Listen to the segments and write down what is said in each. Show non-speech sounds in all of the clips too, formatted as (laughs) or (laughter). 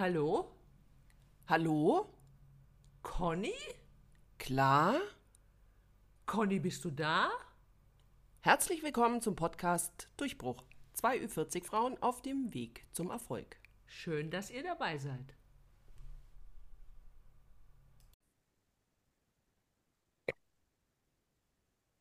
Hallo? Hallo? Conny? Klar? Conny, bist du da? Herzlich willkommen zum Podcast Durchbruch. Zwei Ü40 Frauen auf dem Weg zum Erfolg. Schön, dass ihr dabei seid.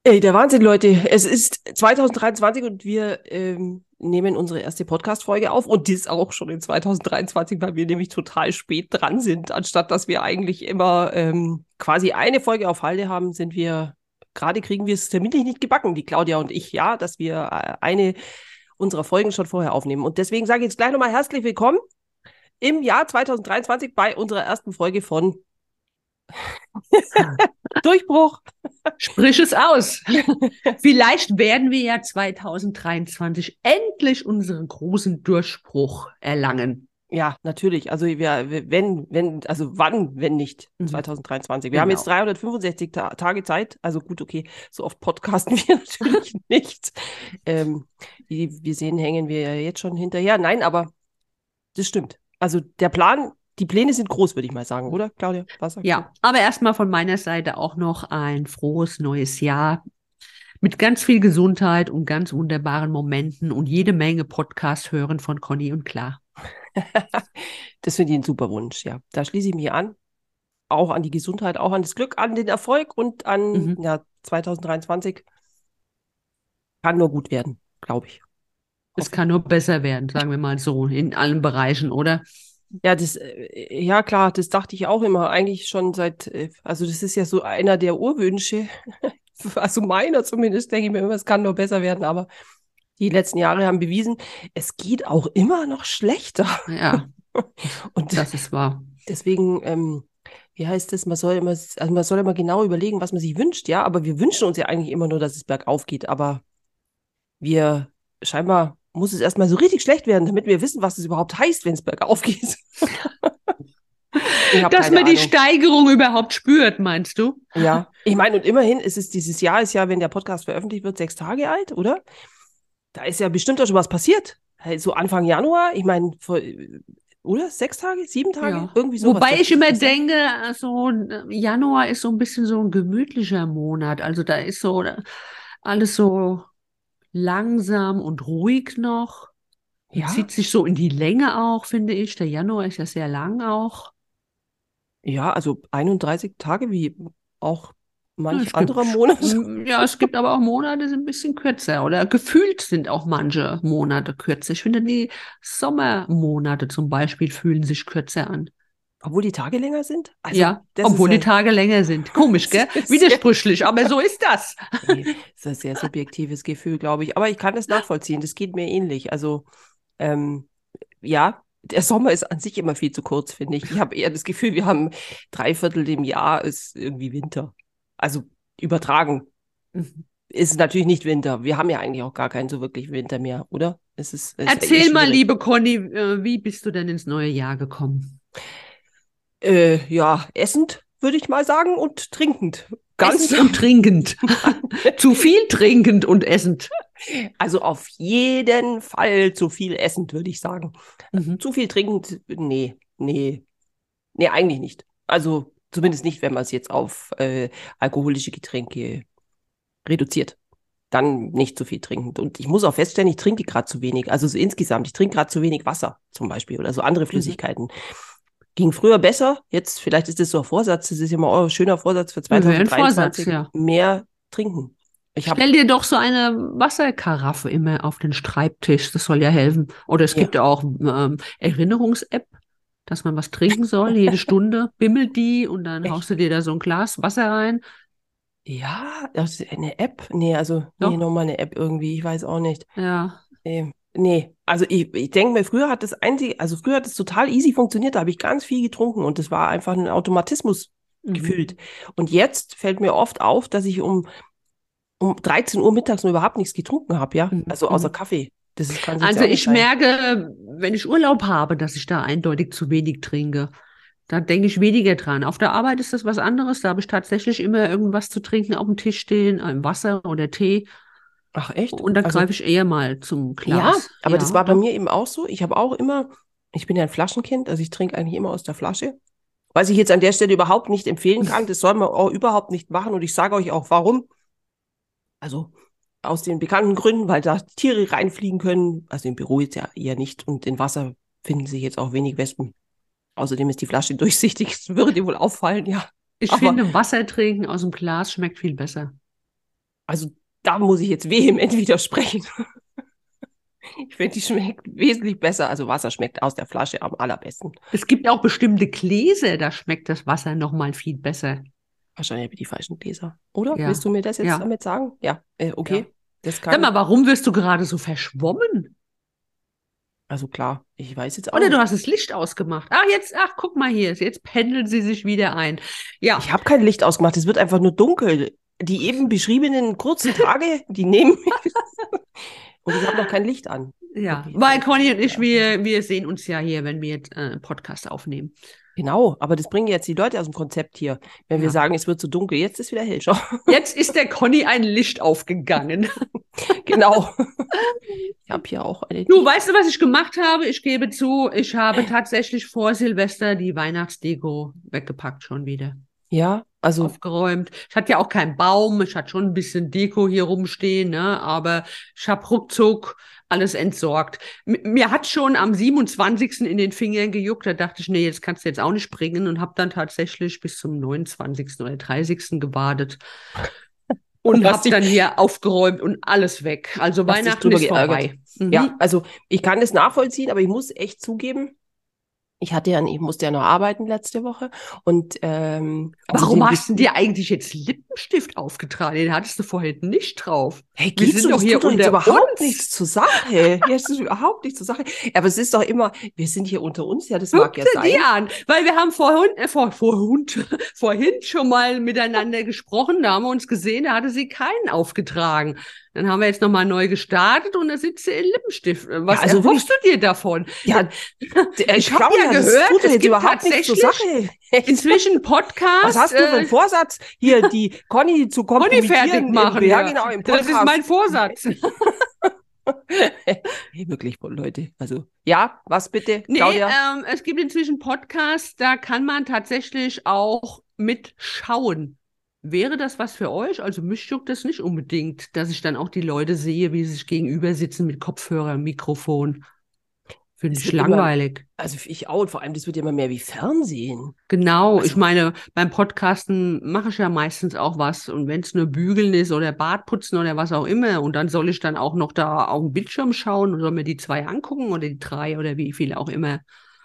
Ey, der Wahnsinn, Leute. Es ist 2023 und wir ähm, nehmen unsere erste Podcast-Folge auf und die ist auch schon in 2023, weil wir nämlich total spät dran sind. Anstatt dass wir eigentlich immer ähm, quasi eine Folge auf Halde haben, sind wir, gerade kriegen wir es terminlich nicht gebacken, die Claudia und ich, ja, dass wir äh, eine unserer Folgen schon vorher aufnehmen. Und deswegen sage ich jetzt gleich nochmal herzlich willkommen im Jahr 2023 bei unserer ersten Folge von (laughs) Durchbruch. Sprich es aus. (laughs) Vielleicht werden wir ja 2023 endlich unseren großen Durchbruch erlangen. Ja, natürlich. Also wir, wenn, wenn, also wann, wenn nicht 2023. Wir Genau. haben jetzt 365 Ta Tage Zeit. Also gut, okay, so oft podcasten (laughs) wir natürlich nicht. Ähm, wie wir sehen, hängen wir ja jetzt schon hinterher. Nein, aber das stimmt. Also der Plan, die Pläne sind groß, würde ich mal sagen, oder, Claudia? Was sagst Ja, aber erstmal von meiner Seite auch noch ein frohes neues Jahr mit ganz viel Gesundheit und ganz wunderbaren Momenten und jede Menge Podcast hören von Conny und Klar. du? (laughs) Das finde ich ein super Wunsch, ja. Da schließe ich mich an. Auch an die Gesundheit, auch an das Glück, an den Erfolg und an Mhm. ja, 2023. Kann nur gut werden, glaube ich. Es kann nur besser werden, sagen wir mal so, in allen Bereichen, oder? Ja, das, äh, ja klar, das dachte ich auch immer, eigentlich schon seit, äh, also das ist ja so einer der Urwünsche, (laughs) also meiner zumindest, denke ich mir immer, es kann nur besser werden, aber die letzten Jahre haben bewiesen, es geht auch immer noch schlechter. Ja, (laughs) Und das ist wahr. deswegen, ähm, wie heißt es, man soll immer, also man soll immer genau überlegen, was man sich wünscht, ja, aber wir wünschen uns ja eigentlich immer nur, dass es bergauf geht, aber wir, scheinbar muss es erstmal so richtig schlecht werden, damit wir wissen, was es überhaupt heißt, wenn es bergauf geht. Dass man die Ahnung. Steigerung überhaupt spürt, meinst du? Ja, ich meine, und immerhin ist es dieses Jahr, ist ja, wenn der Podcast veröffentlicht wird, sechs Tage alt, oder? Da ist ja bestimmt auch schon was passiert. Hey, So Anfang Januar, ich meine, vor- oder? Sechs Tage? Sieben Tage? Ja. Irgendwie sowas. Wobei ich immer denke, also Januar ist so ein bisschen so ein gemütlicher Monat. Also da ist so alles so langsam und ruhig noch. Ja, Zieht sich so in die Länge auch, finde ich. Der Januar ist ja sehr lang auch. ja, also 31 Tage wie auch manch es gibt- anderer Monat. Mm, Ja, es gibt aber auch Monate, die sind ein bisschen kürzer. Oder gefühlt sind auch manche Monate kürzer. Ich finde, die Sommermonate zum Beispiel fühlen sich kürzer an. Obwohl die Tage länger sind? Also, ja, das obwohl die Tage länger sind. Komisch, (laughs) gell? Widersprüchlich, aber so ist das. Nee, das ist ein sehr subjektives Gefühl, glaube ich. Aber ich kann das nachvollziehen. Das geht mir ähnlich. Also, ähm, ja, der Sommer ist an sich immer viel zu kurz, finde ich. Ich habe eher das Gefühl, wir haben drei Viertel im Jahr ist irgendwie Winter. Also übertragen. Ist natürlich nicht Winter. Wir haben ja eigentlich auch gar keinen so wirklich Winter mehr, oder? Es ist, es Erzähl mal, liebe Conny, äh, wie bist du denn ins neue Jahr gekommen? Äh, ja, essend, würde ich mal sagen, und trinkend. Ganz Essend und trinkend. (laughs) Zu viel trinkend und essend. Also auf jeden Fall zu viel essend, würde ich sagen. Mhm. Zu viel trinkend, nee, nee. Nee, eigentlich nicht. Also zumindest nicht, wenn man es jetzt auf äh, alkoholische Getränke reduziert. Dann nicht zu viel trinkend. Und ich muss auch feststellen, ich trinke gerade zu wenig. Also so insgesamt, ich trinke gerade zu wenig Wasser zum Beispiel oder so andere Flüssigkeiten. Ging früher besser. Jetzt, vielleicht ist das so ein Vorsatz. Das ist ja mal euer schöner Vorsatz für Ja, wäre ein 2023. Vorsatz, ja. Mehr trinken. Ich habe Stell dir doch so eine Wasserkaraffe immer auf den Schreibtisch. Das soll ja helfen. Oder es Ja. gibt ja auch ähm, Erinnerungs-App, dass man was trinken soll. Jede (laughs) Stunde bimmelt die und dann Echt? haust du dir da so ein Glas Wasser rein. Ja, das ist eine App? Nee, also, Doch. nee, nochmal eine App irgendwie, ich weiß auch nicht. Ja. Nee, nee. also ich, ich denke mir, früher hat das einzige, also früher hat es total easy funktioniert, da habe ich ganz viel getrunken und das war einfach ein Automatismus Mhm. gefühlt. Und jetzt fällt mir oft auf, dass ich um, um 13 Uhr mittags nur überhaupt nichts getrunken habe, ja, Mhm. also außer Kaffee. Das ist, kann Also ich sein. merke, wenn ich Urlaub habe, dass ich da eindeutig zu wenig trinke. Da denke ich weniger dran. Auf der Arbeit ist das was anderes. Da habe ich tatsächlich immer irgendwas zu trinken auf dem Tisch stehen, ein Wasser oder Tee. Ach echt? Und dann Also- greife ich eher mal zum Ja, Glas. aber das Ja, war bei doch. mir eben auch so. Ich habe auch immer Ich bin ja ein Flaschenkind, also ich trinke eigentlich immer aus der Flasche. Was ich jetzt an der Stelle überhaupt nicht empfehlen kann, das soll man auch überhaupt nicht machen und ich sage euch auch warum. Also aus den bekannten Gründen, weil da Tiere reinfliegen können. Also im Büro jetzt ja eher nicht und in Wasser finden sich jetzt auch wenig Wespen. Außerdem ist die Flasche (laughs) durchsichtig, das würde wohl auffallen, ja. Ich Aber- finde, Wasser trinken aus dem Glas schmeckt viel besser. Also da muss ich jetzt vehement (laughs) widersprechen. Ich finde, die schmeckt wesentlich besser. Also Wasser schmeckt aus der Flasche am allerbesten. Es gibt auch bestimmte Gläser, da schmeckt das Wasser noch mal viel besser. Wahrscheinlich habe ich die falschen Gläser. Oder? Ja. Willst du mir das jetzt Ja. damit sagen? Ja, äh, okay. Ja. Das kann. Sag mal, warum wirst du gerade so verschwommen? also klar, ich weiß jetzt auch. Oder nicht. du hast das Licht ausgemacht. Ach, jetzt, ach, guck mal hier, jetzt pendeln sie sich wieder ein. Ja, Ich habe kein Licht ausgemacht, es wird einfach nur dunkel. Die eben beschriebenen kurzen Tage, die nehmen mich. (laughs) Und ich habe noch kein Licht an. ja. Okay, Weil Conny und ich, wir, wir sehen uns ja hier, wenn wir jetzt äh, einen Podcast aufnehmen. Genau, aber das bringen jetzt die Leute aus dem Konzept hier. Wenn wir Ja. sagen, es wird zu dunkel, jetzt ist wieder hell. Schau. (laughs) Jetzt ist der Conny ein Licht aufgegangen. (laughs) genau. Ich habe hier auch eine. Du, weißt du, was ich gemacht habe? Ich gebe zu, ich habe tatsächlich vor Silvester die Weihnachtsdeko weggepackt schon wieder. Ja, also aufgeräumt. Ich hatte ja auch keinen Baum, ich hatte schon ein bisschen Deko hier rumstehen, ne? aber ich habe ruckzuck alles entsorgt. M mir hat schon am 27. in den Fingern gejuckt, da dachte ich, nee, jetzt kannst du jetzt auch nicht bringen und habe dann tatsächlich bis zum 29. oder 30. gewartet. (laughs) Und hast habe dann hier aufgeräumt und alles weg. Also Weihnachten ist vorbei. Mhm. Ja, also ich kann das nachvollziehen, aber ich muss echt zugeben, ich hatte ja, ich musste ja noch arbeiten letzte Woche und ähm, also Warum den- hast du dir eigentlich jetzt Lippenstift aufgetragen? Den hattest du vorher nicht drauf. Hey, Wir sind so, doch das hier unter überhaupt uns. nichts zur Sache. Ja, es ist überhaupt nichts zur Sache. Aber es ist doch immer, wir sind hier unter uns, ja, das mag Guck ja dir sein. die an, weil wir haben vorhin, äh, vor, vorhin, (laughs) vorhin schon mal miteinander gesprochen, da haben wir uns gesehen, da hatte sie keinen aufgetragen. Dann haben wir jetzt nochmal neu gestartet und da sitzt sie in Lippenstift. Was Ja, also erhoffst du dir davon? Ja, ich hab glaube ja das gehört, tut es jetzt gibt Sache. (laughs) Inzwischen Podcast. Was hast du für einen äh, Vorsatz, hier (laughs) die Conny zu Conny kompromittieren? fertig im- machen. Ja, ja. genau, im das Podcast. ist mein Vorsatz. (laughs) hey, wirklich, Leute. Also, ja, was bitte, Nee, ähm, es gibt inzwischen Podcasts, da kann man tatsächlich auch mitschauen. Wäre das was für euch? Also mich juckt das nicht unbedingt, dass ich dann auch die Leute sehe, wie sie sich gegenüber sitzen mit Kopfhörer, Mikrofon. Finde ich wird immer- langweilig. Also ich auch und vor allem, das wird ja immer mehr wie Fernsehen. Genau, Also- ich meine, beim Podcasten mache ich ja meistens auch was. Und wenn es nur Bügeln ist oder Bartputzen oder was auch immer, und dann soll ich dann auch noch da auf den Bildschirm schauen und soll mir die zwei angucken oder die drei oder wie viele auch immer.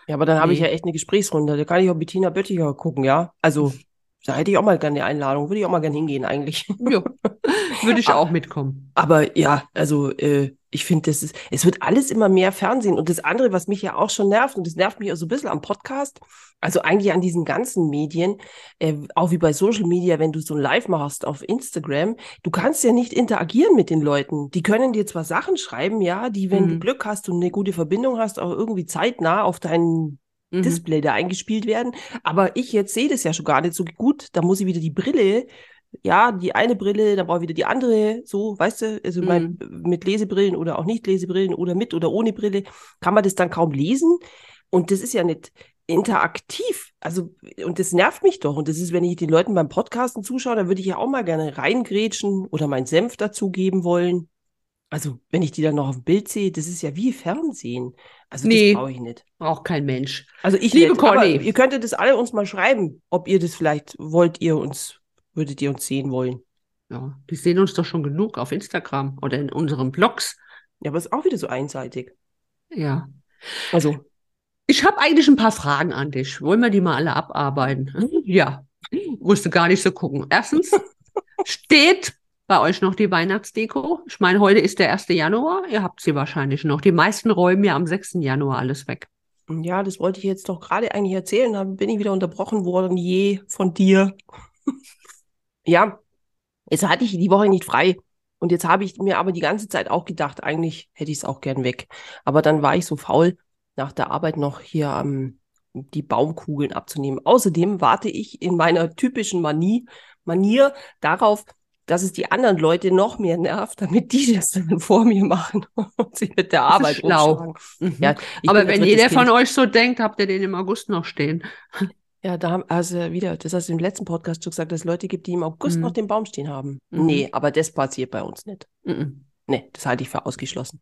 Ja, aber dann habe ich Nee. ja echt eine Gesprächsrunde. Da kann ich auch Bettina Böttiger gucken, ja. Also, (laughs) da hätte ich auch mal gerne eine Einladung. Würde ich auch mal gerne hingehen, eigentlich. Ja, (laughs) würde ich auch mitkommen. Aber ja, also äh, ich finde, das ist, es wird alles immer mehr Fernsehen. Und das andere, was mich ja auch schon nervt, und das nervt mich auch so ein bisschen am Podcast, also eigentlich an diesen ganzen Medien, äh, auch wie bei Social Media, wenn du so ein Live machst auf Instagram, du kannst ja nicht interagieren mit den Leuten. Die können dir zwar Sachen schreiben, ja, die, wenn du Mhm. Glück hast und eine gute Verbindung hast, auch irgendwie zeitnah auf deinen Mhm. Display da eingespielt werden. Aber ich jetzt sehe das ja schon gar nicht so gut. Da muss ich wieder die Brille, ja, die eine Brille, dann brauche ich wieder die andere, so, weißt du, also Mhm. mein, mit Lesebrillen oder auch nicht Lesebrillen oder mit oder ohne Brille, kann man das dann kaum lesen. Und das ist ja nicht interaktiv. Also, und das nervt mich doch. Und das ist, wenn ich den Leuten beim Podcasten zuschaue, dann würde ich ja auch mal gerne reingrätschen oder meinen Senf dazugeben wollen. Also, wenn ich die dann noch auf dem Bild sehe, das ist ja wie Fernsehen. Also, Nee. das brauche ich nicht. Braucht kein Mensch. Also ich Liebe nicht, Conny. ihr könntet das alle uns mal schreiben, ob ihr das vielleicht wollt, ihr uns, würdet ihr uns sehen wollen. Ja, die sehen uns doch schon genug auf Instagram oder in unseren Blogs. Ja, aber es ist auch wieder so einseitig. Ja. Also, Ich habe eigentlich ein paar Fragen an dich. Wollen wir die mal alle abarbeiten? Ja. Musste gar nicht so gucken. Erstens, (laughs) steht bei euch noch die Weihnachtsdeko? Ich meine, heute ist der 1. Januar. Ihr habt sie wahrscheinlich noch. Die meisten räumen ja am 6. Januar alles weg. ja, das wollte ich jetzt doch gerade eigentlich erzählen, dann bin ich wieder unterbrochen worden, je von dir. (laughs) ja, jetzt hatte ich die Woche nicht frei. Und jetzt habe ich mir aber die ganze Zeit auch gedacht, eigentlich hätte ich es auch gern weg. Aber dann war ich so faul, nach der Arbeit noch hier am die Baumkugeln abzunehmen. Außerdem warte ich in meiner typischen Manie, Manier darauf, dass es die anderen Leute noch mehr nervt, damit die das dann vor mir machen (laughs) und sich mit der Arbeit schlau. Mhm. Ja, Aber wenn jeder von euch so denkt, habt ihr den im August noch stehen. Ja, da haben, also wieder, das hast du im letzten Podcast schon gesagt, dass es Leute gibt, die im August mhm. noch den Baum stehen haben. Mhm. Nee, aber das passiert bei uns nicht. Mhm. Nee, das halte ich für ausgeschlossen.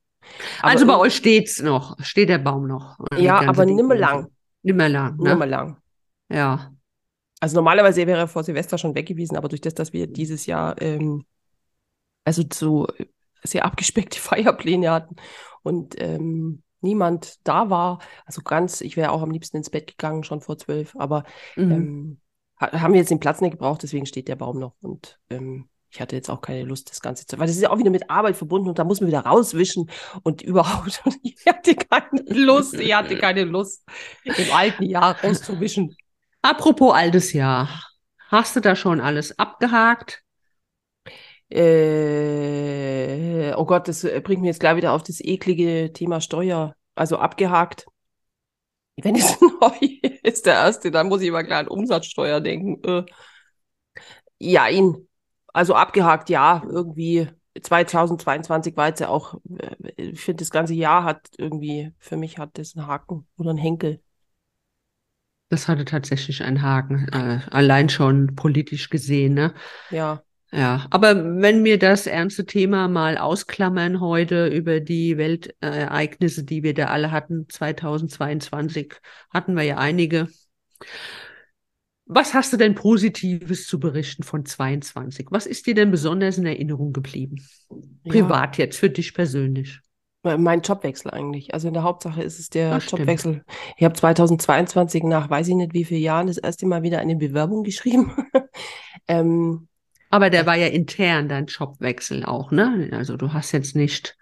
Aber also bei euch steht's noch, steht der Baum noch. Ja, aber nimmer lang. Nimmer lang. Ne? Nimmer lang. Ja. Also normalerweise wäre er vor Silvester schon weg gewesen, aber durch das, dass wir dieses Jahr ähm, also so sehr abgespeckte (laughs) Feierpläne hatten und ähm, niemand da war, also ganz, ich wäre auch am liebsten ins Bett gegangen, schon vor zwölf, aber mhm. ähm, haben wir jetzt den Platz nicht gebraucht, deswegen steht der Baum noch und ähm, ich hatte jetzt auch keine Lust, das Ganze zu, weil das ist ja auch wieder mit Arbeit verbunden und da muss man wieder rauswischen und (laughs) überhaupt. Und ich hatte keine Lust, ich hatte keine Lust, im alten Jahr rauszuwischen. Apropos altes Jahr. Hast du da schon alles abgehakt? Äh, oh Gott, das bringt mich jetzt gleich wieder auf das eklige Thema Steuer. Also abgehakt. Wenn es (laughs) neu ist, der erste, dann muss ich immer gleich an Umsatzsteuer denken. Äh, ja, ihn. Also abgehakt, ja, irgendwie 2022 war jetzt ja auch, äh, ich finde, das ganze Jahr hat irgendwie, für mich hat das einen Haken oder einen Henkel. Das hatte tatsächlich einen Haken, äh, allein schon politisch gesehen, ne? Ja. Ja, aber wenn wir das ernste Thema mal ausklammern heute über die Weltereignisse, die wir da alle hatten, 2022 hatten wir ja einige. Was hast du denn Positives zu berichten von 22? Was ist dir denn besonders in Erinnerung geblieben? Privat ja. jetzt, für dich persönlich. Mein Jobwechsel eigentlich. Also in der Hauptsache ist es der Ach, Jobwechsel. Ich habe 2022 nach weiß ich nicht wie vielen Jahren das erste Mal wieder eine Bewerbung geschrieben. (laughs) ähm, Aber der war ja intern, dein Jobwechsel auch, ne? Also du hast jetzt nicht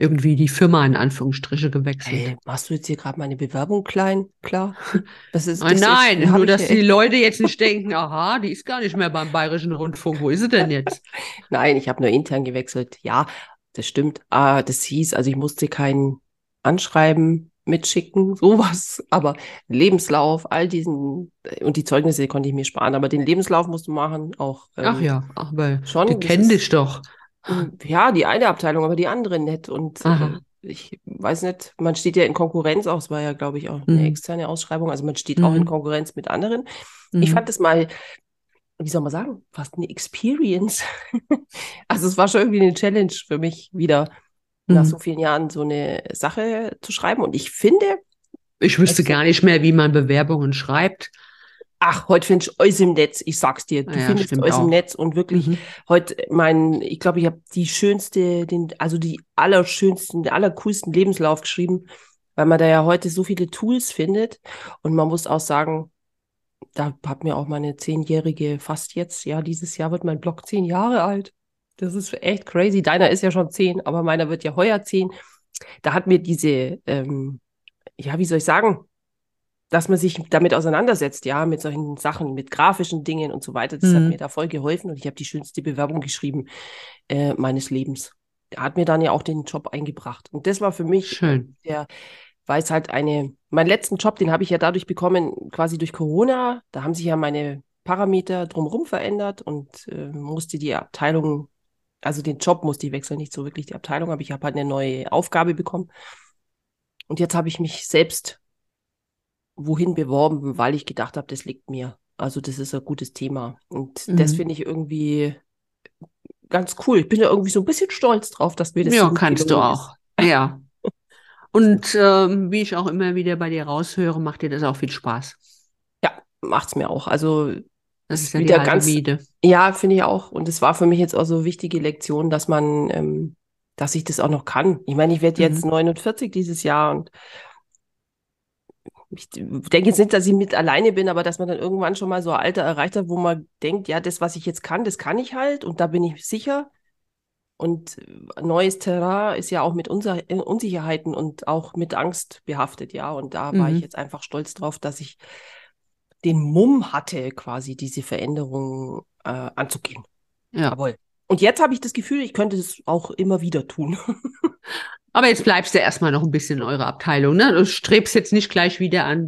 irgendwie die Firma in Anführungsstriche gewechselt. Hey, machst du jetzt hier gerade meine Bewerbung klein? Klar. (laughs) Das ist, das oh nein, ist, nur dass die Leute jetzt nicht denken, aha, die ist gar nicht mehr beim Bayerischen Rundfunk. Wo ist sie denn jetzt? (laughs) nein, ich habe nur intern gewechselt. Ja, das stimmt. Ah, das hieß, also ich musste kein Anschreiben mitschicken, (laughs) sowas, aber Lebenslauf, all diesen, und die Zeugnisse konnte ich mir sparen, aber den Lebenslauf musst du machen, auch. Ähm, Ach ja, aber schon. Die kennen dich doch. Ja, die eine Abteilung, aber die andere nicht. Und äh, ich weiß nicht, man steht ja in Konkurrenz auch, es war ja, glaube ich, auch eine mhm. externe Ausschreibung, also man steht mhm. auch in mhm. Konkurrenz mit anderen. Mhm. Ich fand das mal wie soll man sagen, fast eine Experience. (laughs) also es war schon irgendwie eine Challenge für mich, wieder mhm. nach so vielen Jahren so eine Sache zu schreiben. Und ich finde. Ich wüsste gar nicht mehr, wie man Bewerbungen schreibt. Ach, heute findest du alles im Netz, ich sag's dir. Du ja, findest alles im Netz und wirklich mhm. heute mein, ich glaube, ich habe die schönste, den, also die allerschönsten, den allercoolsten Lebenslauf geschrieben, weil man da ja heute so viele Tools findet. Und man muss auch sagen, da hat mir auch meine zehnjährige, fast jetzt, ja, dieses Jahr wird mein Blog zehn Jahre alt. Das ist echt crazy. Deiner ist ja schon zehn, aber meiner wird ja heuer zehn. Da hat mir diese, ähm, ja, wie soll ich sagen, dass man sich damit auseinandersetzt, ja, mit solchen Sachen, mit grafischen Dingen und so weiter. Das mhm. hat mir da voll geholfen und ich habe die schönste Bewerbung geschrieben äh, meines Lebens. Er hat mir dann ja auch den Job eingebracht. Und das war für mich Schön. der, weil es halt eine, meinen letzten Job, den habe ich ja dadurch bekommen, quasi durch Corona. Da haben sich ja meine Parameter drumherum verändert und äh, musste die Abteilung, also den Job musste ich wechseln, nicht so wirklich die Abteilung, aber ich habe halt eine neue Aufgabe bekommen. Und jetzt habe ich mich selbst wohin beworben, weil ich gedacht habe, das liegt mir. Also das ist ein gutes Thema. Und mhm. das finde ich irgendwie ganz cool. Ich bin ja irgendwie so ein bisschen stolz drauf, dass wir das Ja, so kannst du auch. Ist. Ja. Und ähm, wie ich auch immer wieder bei dir raushöre, macht dir das auch viel Spaß. Ja, macht's mir auch. Also das ist ja wieder ganz. Miete. Ja, finde ich auch. Und es war für mich jetzt auch so wichtige Lektion, dass man, ähm, dass ich das auch noch kann. Ich meine, ich werde jetzt mhm. 49 dieses Jahr und ich denke jetzt nicht, dass ich mit alleine bin, aber dass man dann irgendwann schon mal so ein Alter erreicht hat, wo man denkt, ja, das, was ich jetzt kann, das kann ich halt und da bin ich sicher. Und neues Terrain ist ja auch mit Unser äh, Unsicherheiten und auch mit Angst behaftet, ja. Und da mhm. war ich mhm. jetzt einfach stolz drauf, dass ich den Mumm hatte, quasi diese Veränderung äh, anzugehen. Ja. Jawohl. Und jetzt habe ich das Gefühl, ich könnte es auch immer wieder tun. (laughs) Aber jetzt bleibst du erstmal noch ein bisschen in eurer Abteilung, ne? Du strebst jetzt nicht gleich wieder an,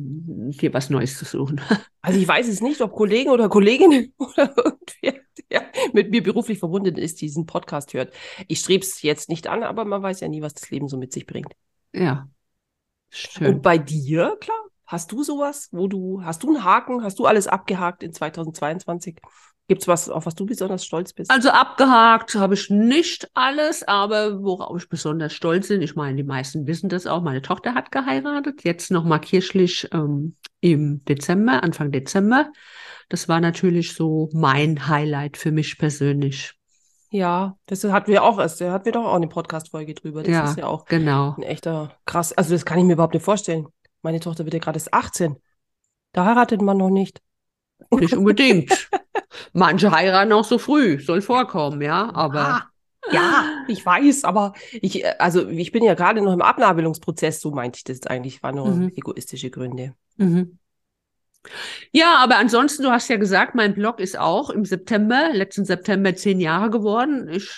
dir was Neues zu suchen. (laughs) Also ich weiß es nicht, ob Kollegen oder Kolleginnen (laughs) oder irgendwer, der mit mir beruflich verbunden ist, diesen Podcast hört. Ich strebe es jetzt nicht an, aber man weiß ja nie, was das Leben so mit sich bringt. Ja. Schön. Und bei dir, klar, hast du sowas, wo du, hast du einen Haken, hast du alles abgehakt in 2022? Gibt es was, auf was du besonders stolz bist? Also abgehakt habe ich nicht alles, aber worauf ich besonders stolz bin, ich meine, die meisten wissen das auch, meine Tochter hat geheiratet, jetzt nochmal kirchlich ähm, im Dezember, Anfang Dezember. Das war natürlich so mein Highlight für mich persönlich. Ja, das hatten wir auch erst, da hatten wir doch auch eine Podcast-Folge drüber. Das ja, ist ja auch genau. ein echter krass. Also das kann ich mir überhaupt nicht vorstellen. Meine Tochter wird ja gerade erst 18. Da heiratet man noch nicht. Nicht unbedingt. Manche heiraten auch so früh, soll vorkommen, ja, aber. Ah, ja, ich weiß, aber ich, also ich bin ja gerade noch im Abnabelungsprozess, so meinte ich das eigentlich, war nur Mhm. egoistische Gründe. Mhm. Ja, aber ansonsten, du hast ja gesagt, mein Blog ist auch im September, letzten September zehn Jahre geworden. Ich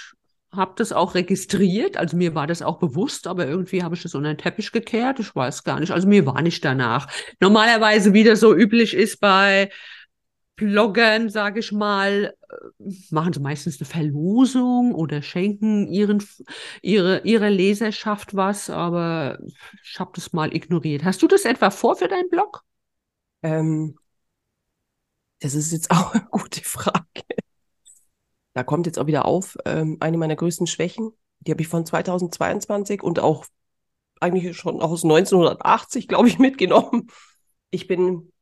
habe das auch registriert, also mir war das auch bewusst, aber irgendwie habe ich das unter den Teppich gekehrt. Ich weiß gar nicht, also mir war nicht danach. Normalerweise, wie das so üblich ist bei Bloggern, sage ich mal, äh, machen sie meistens eine Verlosung oder schenken ihren, ihre, ihrer Leserschaft was, aber ich habe das mal ignoriert. Hast du das etwa vor für deinen Blog? Ähm, das ist jetzt (laughs) auch eine gute Frage. Da kommt jetzt auch wieder auf, ähm, eine meiner größten Schwächen. Die habe ich von 2022 und auch eigentlich schon aus 1980, glaube ich, (laughs) mitgenommen. Ich bin,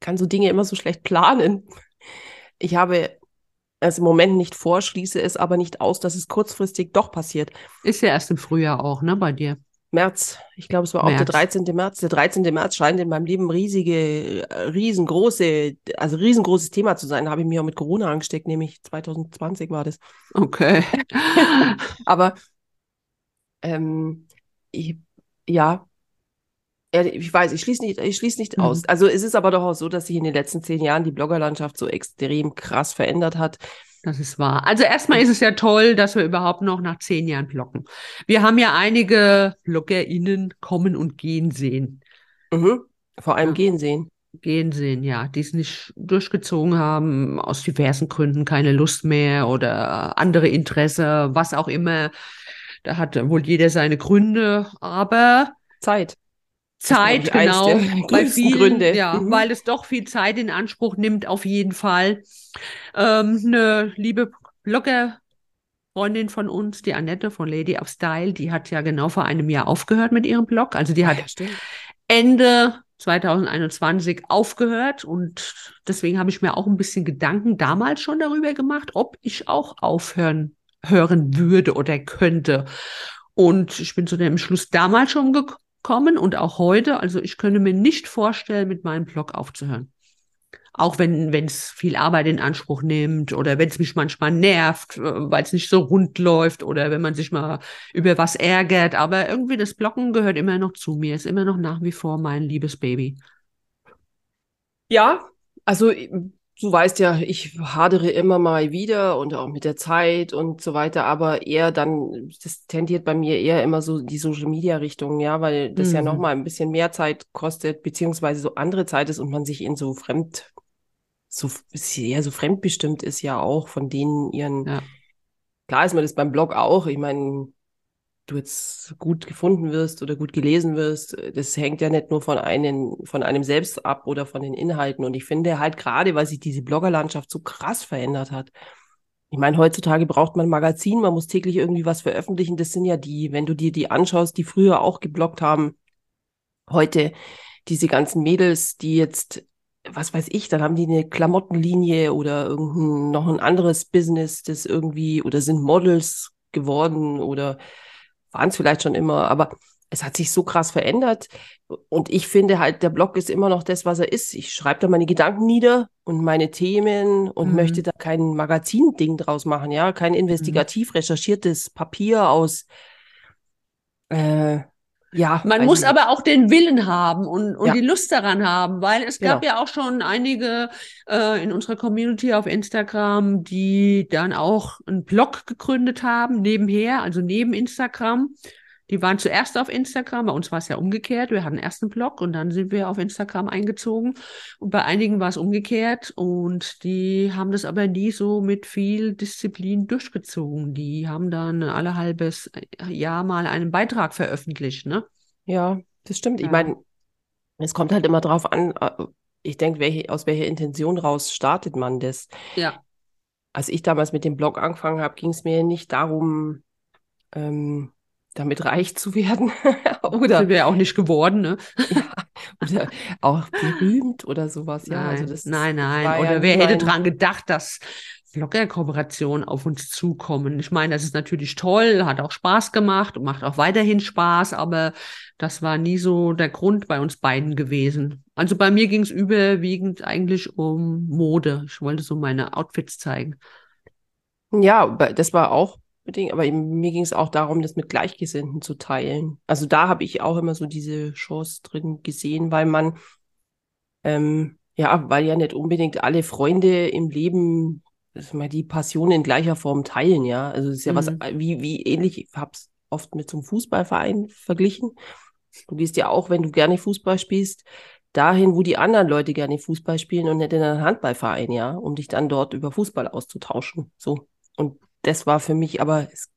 kann so Dinge immer so schlecht planen. Ich habe es im Moment nicht vor, schließe es aber nicht aus, dass es kurzfristig doch passiert. Ist ja erst im Frühjahr auch, ne, bei dir. März, ich glaube, es war auch der März. 13. März. Der 13. März scheint in meinem Leben riesige, äh, riesengroße, also riesengroßes Thema zu sein. Da habe ich mir auch mit Corona angesteckt, nämlich 2020 war das. Okay. (laughs) Aber ähm, ich, Ja, ich weiß, ich schließe nicht, ich schließe nicht Mhm. aus. Also es ist aber doch auch so, dass sich in den letzten zehn Jahren die Bloggerlandschaft so extrem krass verändert hat. Das ist wahr. Also erstmal ist es ja toll, dass wir überhaupt noch nach zehn Jahren bloggen. Wir haben ja einige BloggerInnen kommen und gehen sehen. Mhm. Vor allem Ja. gehen sehen. Gehen sehen, ja, die es nicht durchgezogen haben, aus diversen Gründen, keine Lust mehr oder andere Interesse, was auch immer. Da hat wohl jeder seine Gründe, aber Zeit. Zeit, genau, (laughs) bei vielen, Gründe. ja, Mhm. weil es doch viel Zeit in Anspruch nimmt, auf jeden Fall. Ähm, eine liebe Blogger-Freundin von uns, die Annette von Lady of Style, die hat ja genau vor einem Jahr aufgehört mit ihrem Blog. Also die Ah, hat ja. Ende 2021 aufgehört und deswegen habe ich mir auch ein bisschen Gedanken damals schon darüber gemacht, ob ich auch aufhören hören würde oder könnte. Und ich bin zu dem Schluss damals schon gekommen und auch heute. Also ich könnte mir nicht vorstellen, mit meinem Blog aufzuhören. Auch wenn wenn es viel Arbeit in Anspruch nimmt oder wenn es mich manchmal nervt, äh, weil es nicht so rund läuft oder wenn man sich mal über was ärgert. Aber irgendwie das Bloggen gehört immer noch zu mir, ist immer noch nach wie vor mein liebes Baby. Ja, also du weißt ja, ich hadere immer mal wieder und auch mit der Zeit und so weiter, aber eher dann, das tendiert bei mir eher immer so die Social Media Richtung, ja, weil das ja Mhm. nochmal ein bisschen mehr Zeit kostet, beziehungsweise so andere Zeit ist und man sich in so fremd, so sehr so fremdbestimmt ist ja auch von denen ihren, Ja. klar ist mir das beim Blog auch, ich meine, du jetzt gut gefunden wirst oder gut gelesen wirst, das hängt ja nicht nur von einem, von einem selbst ab oder von den Inhalten. Und ich finde halt gerade, weil sich diese Bloggerlandschaft so krass verändert hat. Ich meine, heutzutage braucht man ein Magazin, man muss täglich irgendwie was veröffentlichen. Das sind ja die, wenn du dir die anschaust, die früher auch gebloggt haben, heute diese ganzen Mädels, die jetzt, was weiß ich, dann haben die eine Klamottenlinie oder irgendein, noch ein anderes Business, das irgendwie, oder sind Models geworden oder waren es vielleicht schon immer, aber es hat sich so krass verändert. Und ich finde halt, der Blog ist immer noch das, was er ist. Ich schreibe da meine Gedanken nieder und meine Themen und Mhm. möchte da kein Magazin-Ding draus machen, ja, kein investigativ recherchiertes Papier aus, äh, ja. Man muss aber auch den Willen haben und, und Ja. die Lust daran haben, weil es gab Genau. ja auch schon einige äh, in unserer Community auf Instagram, die dann auch einen Blog gegründet haben, nebenher, also neben Instagram. Die waren zuerst auf Instagram, bei uns war es ja umgekehrt. Wir hatten erst einen Blog und dann sind wir auf Instagram eingezogen. Und bei einigen war es umgekehrt und die haben das aber nie so mit viel Disziplin durchgezogen. Die haben dann alle halbes Jahr mal einen Beitrag veröffentlicht, ne? Ja, das stimmt. Ja. Ich meine, es kommt halt immer drauf an, äh, ich denke, welche, aus welcher Intention raus startet man das? Ja. Als ich damals mit dem Blog angefangen habe, ging es mir nicht darum, ähm, damit reich zu werden (laughs) oder, Sind wir ja auch nicht geworden, ne? oder auch berühmt oder sowas. Ja, nein, also das nein, nein. ja Oder wer hätte dran gedacht, dass Vlogger-Kooperationen auf uns zukommen? Ich meine, das ist natürlich toll, hat auch Spaß gemacht und macht auch weiterhin Spaß, aber das war nie so der Grund bei uns beiden gewesen. Also bei mir ging es überwiegend eigentlich um Mode. Ich wollte so meine Outfits zeigen. Ja, das war auch bedingt, aber eben mir ging es auch darum, das mit Gleichgesinnten zu teilen. Also da habe ich auch immer so diese Chance drin gesehen, weil man, ähm, ja, weil ja nicht unbedingt alle Freunde im Leben mal, die Passion in gleicher Form teilen, ja. Also es ist ja was, Mhm. wie, wie ähnlich, ich habe es oft mit so einem Fußballverein verglichen. Du gehst ja auch, wenn du gerne Fußball spielst, dahin, wo die anderen Leute gerne Fußball spielen und nicht in einen Handballverein, ja, um dich dann dort über Fußball auszutauschen. So. Und das war für mich aber, es,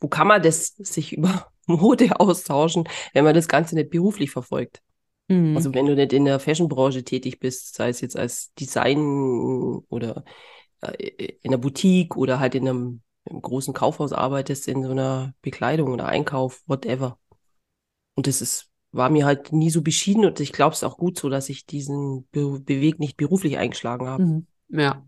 wo kann man das sich (laughs) über Mode austauschen, wenn man das Ganze nicht beruflich verfolgt? Mhm. Also wenn du nicht in der Fashionbranche tätig bist, sei es jetzt als Design oder äh, in der Boutique oder halt in einem, im großen Kaufhaus arbeitest, in so einer Bekleidung oder Einkauf, whatever. Und das ist, war mir halt nie so beschieden und ich glaube es auch gut so, dass ich diesen Be Beweg nicht beruflich eingeschlagen habe. Mhm. Ja.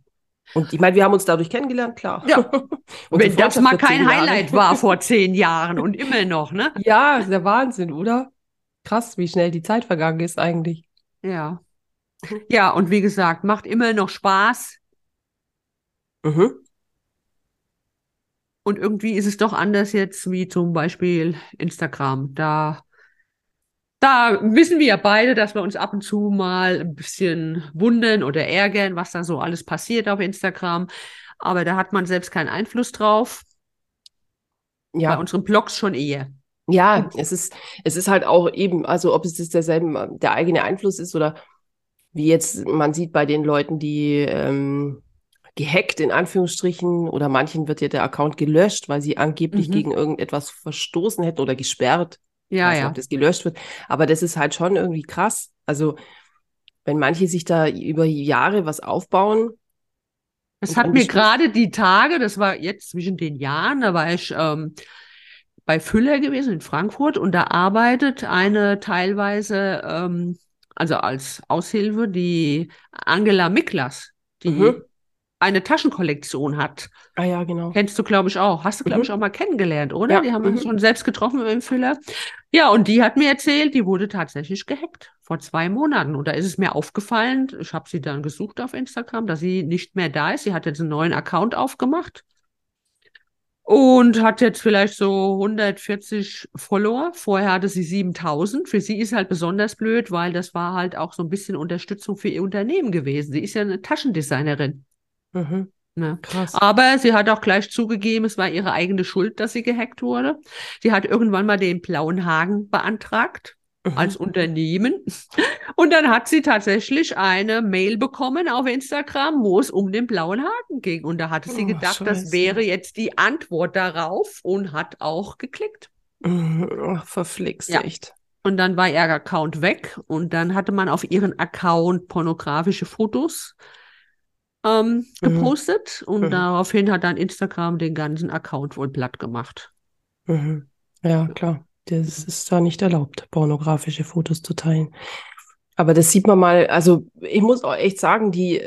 Und ich meine, wir haben uns dadurch kennengelernt, klar. Ja. (laughs) Unsere Wenn das mal kein. Highlight war vor zehn Jahren und immer noch, ne? (laughs) Ja, ist der Wahnsinn, oder? Krass, wie schnell die Zeit vergangen ist eigentlich. Ja. Ja, und wie gesagt, macht immer noch Spaß. Mhm. Und irgendwie ist es doch anders jetzt wie zum Beispiel Instagram. Da, da wissen wir ja beide, dass wir uns ab und zu mal ein bisschen wundern oder ärgern, was da so alles passiert auf Instagram. Aber da hat man selbst keinen Einfluss drauf. Bei Ja, unseren Blogs schon eher. ja, es ist, es ist halt auch eben, also ob es jetzt derselben, der eigene Einfluss ist oder wie jetzt man sieht bei den Leuten, die ähm, gehackt in Anführungsstrichen oder manchen wird ja der Account gelöscht, weil sie angeblich Mhm. gegen irgendetwas verstoßen hätten oder gesperrt. Ja, nicht, ja. ob das gelöscht wird. Aber das ist halt schon irgendwie krass. Also, wenn manche sich da über Jahre was aufbauen, Das hat mir gerade die Tage, das war jetzt zwischen den Jahren, da war ich ähm, bei Füller gewesen in Frankfurt und da arbeitet eine teilweise, ähm, also als Aushilfe, die Angela Miklas, die Mhm. Eine Taschenkollektion hat. ah ja, genau. Kennst du, glaube ich, auch. Hast du, glaube Mhm. ich, auch mal kennengelernt, oder? Ja, Die haben wir mhm. schon selbst getroffen im Füller. Ja, und die hat mir erzählt, die wurde tatsächlich gehackt vor zwei Monaten. Und da ist es mir aufgefallen, ich habe sie dann gesucht auf Instagram, dass sie nicht mehr da ist. Sie hat jetzt einen neuen Account aufgemacht und hat jetzt vielleicht so 140 Follower. Vorher hatte sie 7000. Für sie ist halt besonders blöd, weil das war halt auch so ein bisschen Unterstützung für ihr Unternehmen gewesen. Sie ist ja eine Taschendesignerin. Mhm. Ne? Krass. Aber sie hat auch gleich zugegeben, es war ihre eigene Schuld, dass sie gehackt wurde. Sie hat irgendwann mal den blauen Haken beantragt Mhm. als Unternehmen. (laughs) Und dann hat sie tatsächlich eine Mail bekommen auf Instagram, wo es um den blauen Haken ging. Und da hatte sie Oh, gedacht, das Scheiße. wäre jetzt die Antwort darauf und hat auch geklickt. Ach, verflixt, Ja. echt. Und dann war ihr Account weg und dann hatte man auf ihren Account pornografische Fotos ähm, Mhm. gepostet und Mhm. daraufhin hat dann Instagram den ganzen Account wohl platt gemacht. Mhm. Ja, klar. Das ist da nicht erlaubt, pornografische Fotos zu teilen. Aber das sieht man mal, also ich muss auch echt sagen, die,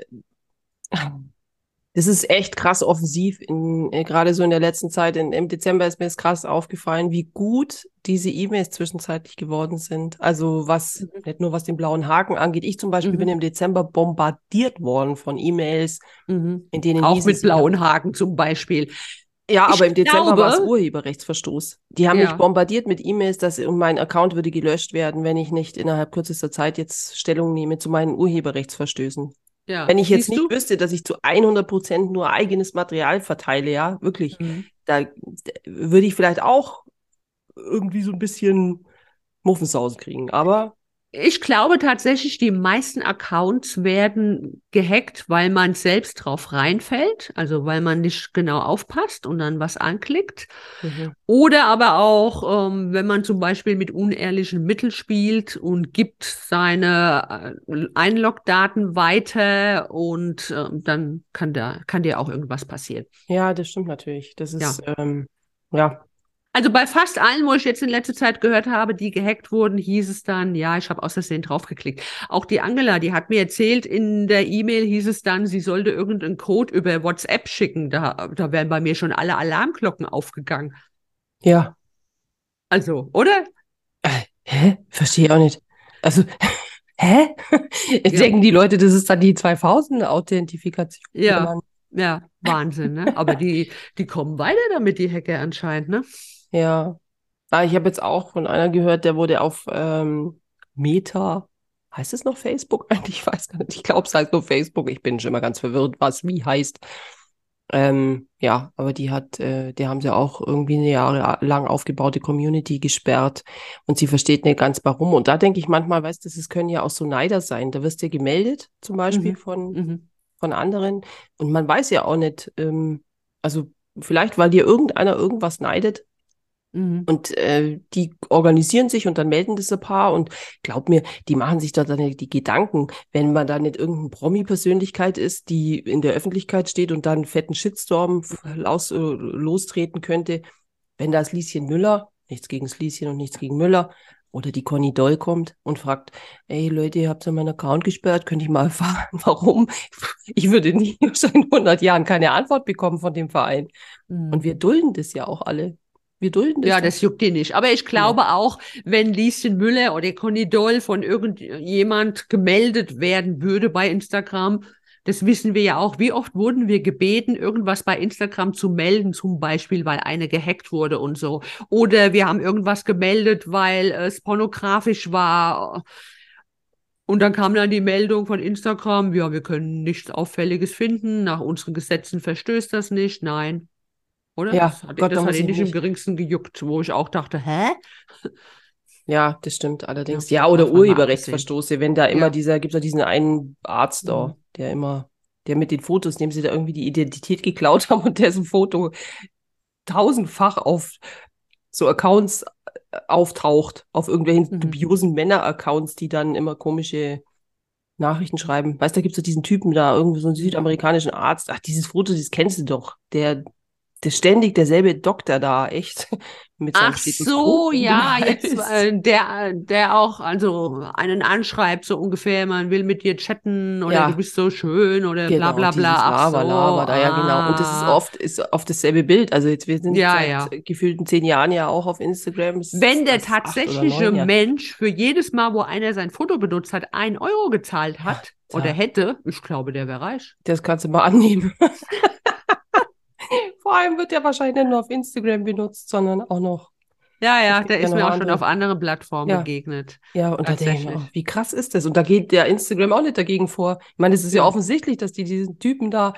das ist echt krass offensiv. In, äh, gerade so in der letzten Zeit, in, im Dezember ist mir das krass aufgefallen, wie gut diese E-Mails zwischenzeitlich geworden sind. Also was, Mhm. nicht nur was den blauen Haken angeht. Ich zum Beispiel Mhm. bin im Dezember bombardiert worden von E-Mails, Mhm. in denen Auch mit blauen Haken zum Beispiel. ja, Ich aber im Dezember war es Urheberrechtsverstoß. Die haben Ja. mich bombardiert mit E-Mails, dass mein Account würde gelöscht werden, wenn ich nicht innerhalb kürzester Zeit jetzt Stellung nehme zu meinen Urheberrechtsverstößen. Ja, Wenn ich jetzt nicht du? wüsste, dass ich zu 100 Prozent nur eigenes Material verteile, ja, wirklich, Mhm. da würde ich vielleicht auch irgendwie so ein bisschen Muffensausen kriegen. Aber ich glaube tatsächlich, die meisten Accounts werden gehackt, weil man selbst drauf reinfällt, also weil man nicht genau aufpasst und dann was anklickt. Mhm. Oder aber auch, ähm, wenn man zum Beispiel mit unehrlichen Mitteln spielt und gibt seine äh, Einlogdaten weiter und äh, dann kann da kann dir auch irgendwas passieren. Ja, das stimmt natürlich. Das ist ja, ähm, ja also bei fast allen, wo ich jetzt in letzter Zeit gehört habe, die gehackt wurden, hieß es dann, ja, ich habe aus Versehen draufgeklickt. Auch die Angela, die hat mir erzählt, in der E-Mail hieß es dann, sie sollte irgendeinen Code über WhatsApp schicken. Da, da wären bei mir schon alle Alarmglocken aufgegangen. Ja. Also, oder? Äh, hä? Verstehe auch nicht. Also, (laughs) hä? (laughs) Ja. Denken die Leute, das ist dann die 2000-Authentifikation? Ja. Ja, Wahnsinn, ne? Aber die, die kommen weiter damit, die Hacker anscheinend, ne? Ja. Ah, ich habe jetzt auch von einer gehört, der wurde auf ähm, Meta, heißt es noch Facebook (laughs) eigentlich? Ich weiß gar nicht. Ich glaube, es heißt nur Facebook. Ich bin schon immer ganz verwirrt, was wie heißt. Ähm, ja, aber die hat, äh, die haben sie auch irgendwie eine jahrelang aufgebaute Community gesperrt und sie versteht nicht ganz warum. Und da denke ich manchmal, weißt du, es können ja auch so Neider sein. Da wirst du gemeldet, zum Beispiel mhm. von, mhm. von anderen. Und man weiß ja auch nicht, ähm, also vielleicht, weil dir irgendeiner irgendwas neidet, Mhm. Und äh, die organisieren sich und dann melden das ein paar und glaub mir, die machen sich da dann die Gedanken, wenn man da nicht irgendeine Promi-Persönlichkeit ist, die in der Öffentlichkeit steht und dann fetten Shitstorm los, äh, lostreten könnte, wenn das Lieschen Müller, nichts gegen das Lieschen und nichts gegen Müller, oder die Conny Doll kommt und fragt, ey Leute, ihr habt ja meinen Account gesperrt, könnte ich mal (laughs) erfahren, warum? Ich würde nie (laughs) in 100 Jahren keine Antwort bekommen von dem Verein. Mhm. Und wir dulden das ja auch alle. Wir dulden das. Ja, das juckt die nicht. Aber ich glaube ja. auch, wenn Lieschen Müller oder Conny Doll von irgendjemand gemeldet werden würde bei Instagram, das wissen wir ja auch. Wie oft wurden wir gebeten, irgendwas bei Instagram zu melden, zum Beispiel, weil eine gehackt wurde und so. Oder wir haben irgendwas gemeldet, weil es pornografisch war. Und dann kam dann die Meldung von Instagram, ja, wir können nichts Auffälliges finden, nach unseren Gesetzen verstößt das nicht. Nein, oder? Ja, das hat, Gott, das hat ihn nicht im geringsten gejuckt, wo ich auch dachte, hä? Ja, das stimmt allerdings. Ja, ja oder Urheberrechtsverstoße, wenn da immer ja. dieser, gibt es ja diesen einen Arzt da, mhm. der immer, der mit den Fotos, dem sie da irgendwie die Identität geklaut (laughs) haben und der so ein Foto tausendfach auf so Accounts äh, auftaucht, auf irgendwelchen mhm. dubiosen Männer-Accounts, die dann immer komische Nachrichten schreiben. Weißt du, da gibt es so diesen Typen da, irgendwie so einen südamerikanischen Arzt. Ach, dieses Foto, das kennst du doch. Der, der ständig derselbe Doktor da, echt. (laughs) Mit Ach so, ja, jetzt äh, der, der auch also einen anschreibt, so ungefähr, man will mit dir chatten oder ja. du bist so schön oder genau, bla bla bla. Ach Lava, so, Lava, da, ja genau. Und das ist ah. oft, ist oft dasselbe Bild. Also jetzt, wir sind ja, seit ja. gefühlten zehn Jahren ja auch auf Instagram. Wenn der tatsächliche Mensch für jedes Mal, wo einer sein Foto benutzt hat, ein Euro gezahlt hat ja, oder hätte, ich glaube, der wäre reich. Das kannst du mal (laughs) annehmen. (laughs) Vor allem wird der wahrscheinlich nicht nur auf Instagram benutzt, sondern auch noch. Ja, ja, der ist mir auch andere. schon auf anderen Plattformen ja. begegnet. Ja, und da denke ich auch, wie krass ist das? Und da geht der Instagram auch nicht dagegen vor. Ich meine, es ist ja. ja offensichtlich, dass die diesen Typen da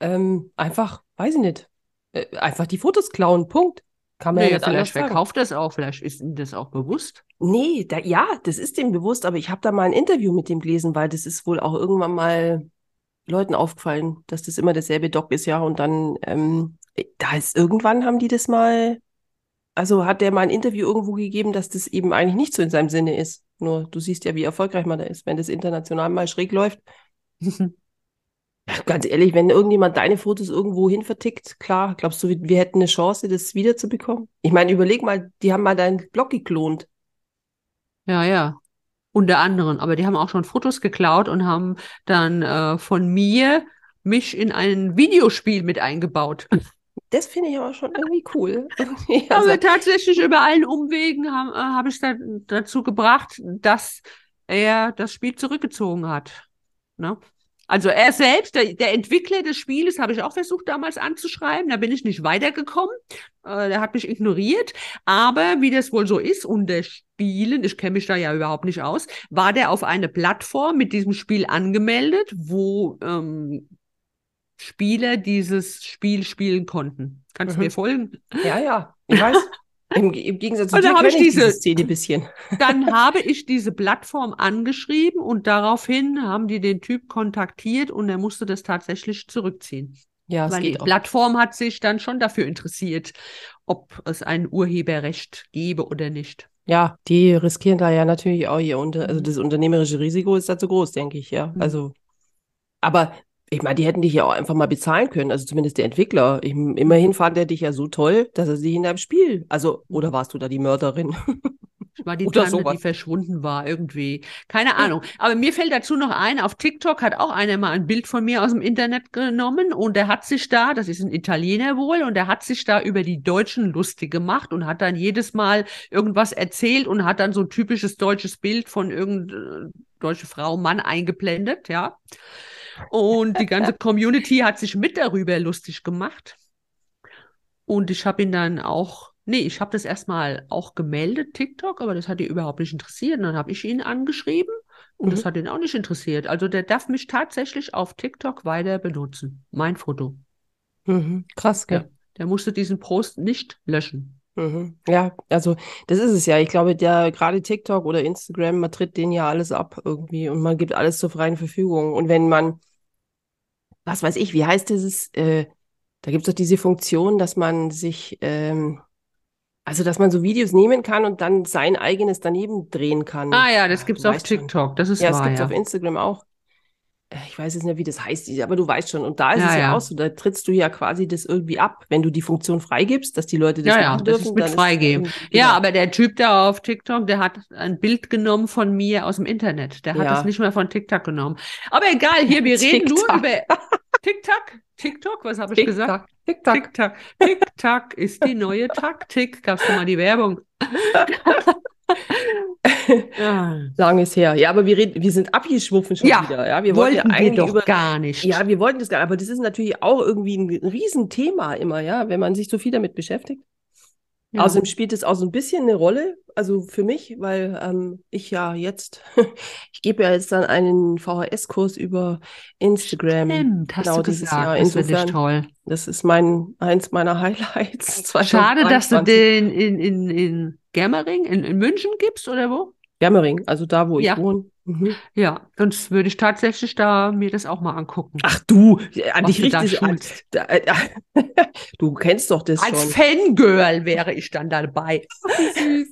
ähm, einfach, weiß ich nicht, äh, einfach die Fotos klauen. Punkt. Kann man nee, ja vielleicht verkauft das auch, vielleicht ist ihm das auch bewusst. Nee, da, ja, das ist ihm bewusst, aber ich habe da mal ein Interview mit dem gelesen, weil das ist wohl auch irgendwann mal Leuten aufgefallen, dass das immer derselbe Doc ist, ja. Und dann, ähm, da ist irgendwann haben die das mal, also hat der mal ein Interview irgendwo gegeben, dass das eben eigentlich nicht so in seinem Sinne ist. Nur du siehst ja, wie erfolgreich man da ist, wenn das international mal schräg läuft. (laughs) Ganz ehrlich, wenn irgendjemand deine Fotos irgendwo hin vertickt, klar, glaubst du, wir hätten eine Chance, das wiederzubekommen? Ich meine, überleg mal, die haben mal deinen Blog geklont. Ja, ja. Unter anderem. Aber die haben auch schon Fotos geklaut und haben dann äh, von mir mich in ein Videospiel mit eingebaut. Das finde ich aber schon irgendwie cool. (laughs) also. (laughs) Aber tatsächlich über allen Umwegen habe äh, hab ich da, dazu gebracht, dass er das Spiel zurückgezogen hat. Ne? Also er selbst, der, der Entwickler des Spieles, habe ich auch versucht damals anzuschreiben. Da bin ich nicht weitergekommen. Äh, der hat mich ignoriert. Aber wie das wohl so ist unter Spielen, ich kenne mich da ja überhaupt nicht aus, war der auf eine Plattform mit diesem Spiel angemeldet, wo ähm, Spieler dieses Spiel spielen konnten. Kannst du mhm. mir folgen? Ja, ja, ich weiß. (laughs) Im, Im, Gegensatz zu dir kenne ich diese, diese Szene bisschen. (laughs) Dann habe ich diese Plattform angeschrieben und daraufhin haben die den Typ kontaktiert und er musste das tatsächlich zurückziehen. Ja, Weil die auch. Plattform hat sich dann schon dafür interessiert, ob es ein Urheberrecht gebe oder nicht. Ja, die riskieren da ja natürlich auch ihr unter, also mhm. das unternehmerische Risiko ist da zu groß, denke ich, ja. Mhm. Also, aber ich meine, die hätten dich ja auch einfach mal bezahlen können, also zumindest der Entwickler. Ich, immerhin fand er dich ja so toll, dass er sich in deinem Spiel, also, oder warst du da die Mörderin? Ich war die (laughs) Tante, sowas. die verschwunden war irgendwie. Keine Ahnung. Aber mir fällt dazu noch ein, auf TikTok hat auch einer mal ein Bild von mir aus dem Internet genommen und er hat sich da, das ist ein Italiener wohl, und er hat sich da über die Deutschen lustig gemacht und hat dann jedes Mal irgendwas erzählt und hat dann so ein typisches deutsches Bild von irgendeiner deutsche Frau, Mann eingeblendet, ja. Und die ganze Community hat sich mit darüber lustig gemacht. Und ich habe ihn dann auch Nee, ich habe das erstmal auch gemeldet, TikTok, aber das hat ihn überhaupt nicht interessiert. Und dann habe ich ihn angeschrieben und mhm. das hat ihn auch nicht interessiert. Also der darf mich tatsächlich auf TikTok weiter benutzen. Mein Foto. Mhm. Krass, gell? Ja, der musste diesen Post nicht löschen. Mhm. Ja, also das ist es ja. Ich glaube, der gerade TikTok oder Instagram, man tritt denen ja alles ab irgendwie und man gibt alles zur freien Verfügung. Und wenn man, was weiß ich, wie heißt dieses, äh, da gibt es doch diese Funktion, dass man sich ähm, also, dass man so Videos nehmen kann und dann sein eigenes daneben drehen kann. Ah ja, das gibt es auf TikTok. Das ist ja, wahr, das gibt's ja. auf Instagram auch. Äh, ich weiß jetzt nicht, wie das heißt, aber du weißt schon. Und da ist ja, es ja, ja, auch so, da trittst du ja quasi das irgendwie ab, wenn du die Funktion freigibst, dass die Leute das ja, ja, dürfen. Das ist mit freigeben. Ist ja, genau. aber der Typ da auf TikTok, der hat ein Bild genommen von mir aus dem Internet. Der hat das nicht mehr von TikTok genommen. Aber egal, hier, wir reden nur über TikTok. TikTok, was habe ich gesagt? TikTok. TikTok. TikTok ist die neue Taktik. Gab's du mal die Werbung? (laughs) ja. (laughs) Lang ist her. Ja, aber wir, reden, wir sind abgeschwuffen schon ja, wieder. Ja, wir wollten, wollten ja eigentlich wir doch über, gar nicht. Ja, wir wollten das gar nicht. Aber das ist natürlich auch irgendwie ein Riesenthema immer, ja, wenn man sich so viel damit beschäftigt. Ja. Außerdem spielt es auch so ein bisschen eine Rolle, also für mich, weil ähm, ich ja jetzt, (laughs) ich gebe ja jetzt dann einen VHS-Kurs über Instagram. Stimmt, hast genau, du dieses gesagt, Jahr. Insofern, das toll. Das ist mein, eins meiner (laughs) Highlights. Schade, dass du den in, in, in Germering, in, in München gibst oder wo? Germering, also da, wo ja. ich wohne. Mhm. Ja, sonst würde ich tatsächlich da mir das auch mal angucken. Ach du, an dich richtig an, da, äh, (laughs) Du kennst doch das Als schon. Fangirl wäre ich dann dabei. süß.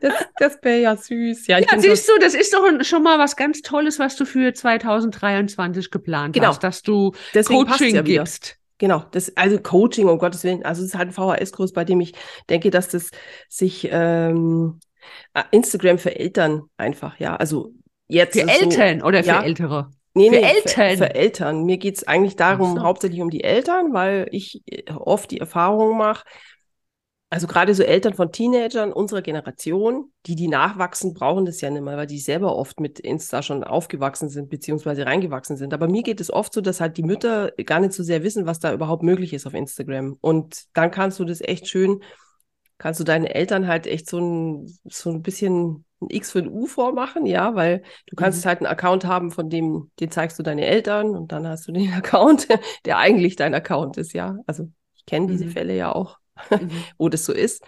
Das, das wäre ja süß. Ja, ja siehst du, das ist doch schon mal was ganz Tolles, was du für 2023 geplant genau. hast, dass du Deswegen Coaching ja gibst. Genau, das, also Coaching, um Gottes Willen, also es ist halt ein VHS-Kurs, bei dem ich denke, dass das sich ähm, Instagram für Eltern einfach, ja, also jetzt. Für Eltern so, oder für ja, Ältere? Nee, für nee, Eltern. Für, für, Eltern. Mir geht es eigentlich darum, so. hauptsächlich um die Eltern, weil ich äh, oft die Erfahrung mache, also gerade so Eltern von Teenagern unserer Generation, die, die nachwachsen, brauchen das ja nicht mehr, weil die selber oft mit Insta schon aufgewachsen sind, beziehungsweise reingewachsen sind. Aber mir geht es oft so, dass halt die Mütter gar nicht so sehr wissen, was da überhaupt möglich ist auf Instagram. Und dann kannst du das echt schön, kannst du deinen Eltern halt echt so ein, so ein bisschen ein X für ein U vormachen, ja, weil du kannst mhm. halt einen Account haben, von dem, den zeigst du deine Eltern und dann hast du den (laughs) Account, der eigentlich dein Account ist, ja. Also ich kenne diese mhm. Fälle ja auch, mhm. (laughs) wo das so ist.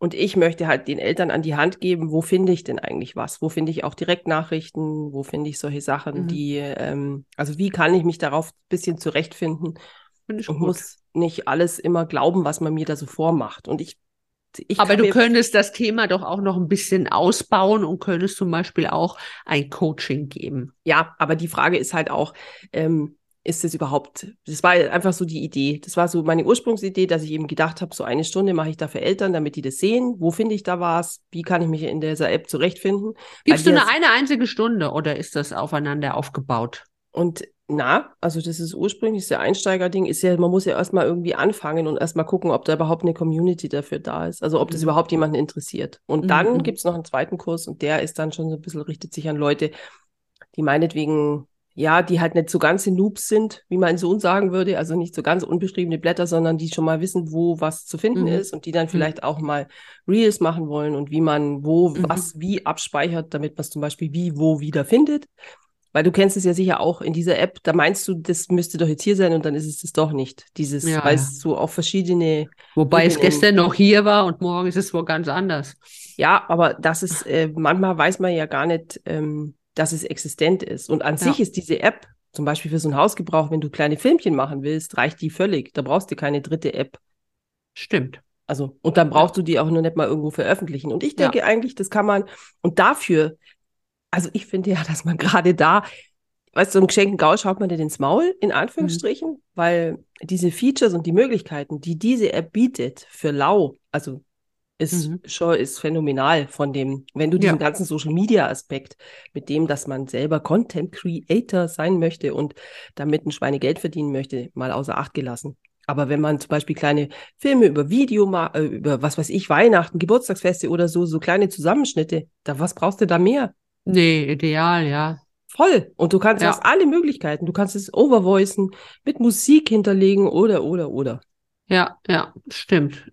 Und ich möchte halt den Eltern an die Hand geben, wo finde ich denn eigentlich was? Wo finde ich auch Direktnachrichten? Wo finde ich solche Sachen, mhm. die, ähm, also wie kann ich mich darauf ein bisschen zurechtfinden? Und gut. muss nicht alles immer glauben, was man mir da so vormacht. Und ich aber du könntest das Thema doch auch noch ein bisschen ausbauen und könntest zum Beispiel auch ein Coaching geben. Ja, aber die Frage ist halt auch, ähm, ist es überhaupt, das war einfach so die Idee. Das war so meine Ursprungsidee, dass ich eben gedacht habe, so eine Stunde mache ich da für Eltern, damit die das sehen. Wo finde ich da was? Wie kann ich mich in dieser App zurechtfinden? Gibst du eine, eine einzige Stunde oder ist das aufeinander aufgebaut? Und na, also das ist ursprünglich das Einsteigerding, ist ja, man muss ja erstmal irgendwie anfangen und erstmal gucken, ob da überhaupt eine Community dafür da ist. Also ob das mhm. überhaupt jemanden interessiert. Und dann mhm. gibt es noch einen zweiten Kurs und der ist dann schon so ein bisschen, richtet sich an Leute, die meinetwegen, ja, die halt nicht so ganz in Noobs sind, wie mein Sohn sagen würde, also nicht so ganz unbeschriebene Blätter, sondern die schon mal wissen, wo was zu finden mhm. ist und die dann mhm. vielleicht auch mal Reels machen wollen und wie man wo mhm. was wie abspeichert, damit man es zum Beispiel wie wo wieder findet Weil du kennst es ja sicher auch in dieser App, da meinst du, das müsste doch jetzt hier sein und dann ist es das doch nicht. Dieses, Ja, weil ja. es so auf verschiedene, Wobei es Ebenen- gestern noch hier war und morgen ist es wohl ganz anders. ja, aber das ist, äh, manchmal weiß man ja gar nicht, ähm, dass es existent ist. Und an Ja. sich ist diese App, zum Beispiel für so einen Hausgebrauch, wenn du kleine Filmchen machen willst, reicht die völlig. Da brauchst du keine dritte App. Stimmt. Also, und dann brauchst du die auch nur nicht mal irgendwo veröffentlichen. Und ich denke eigentlich, das kann man, und dafür, also ich finde ja, dass man gerade da, weißt du, so einem geschenkten Gaul schaut man dir ins Maul, in Anführungsstrichen, weil diese Features und die Möglichkeiten, die diese App bietet für Lau, also ist Mhm. schon ist phänomenal von dem, wenn du diesen Ja. ganzen Social Media Aspekt mit dem, dass man selber Content Creator sein möchte und damit ein Schweinegeld verdienen möchte, mal außer Acht gelassen. Aber wenn man zum Beispiel kleine Filme über Video, äh, über was weiß ich, Weihnachten, Geburtstagsfeste oder so, so kleine Zusammenschnitte, da was brauchst du da mehr? Nee, ideal, ja. Voll. Und du kannst, Ja. hast alle Möglichkeiten. Du kannst es overvoicen, mit Musik hinterlegen oder, oder, oder. Ja, ja, stimmt.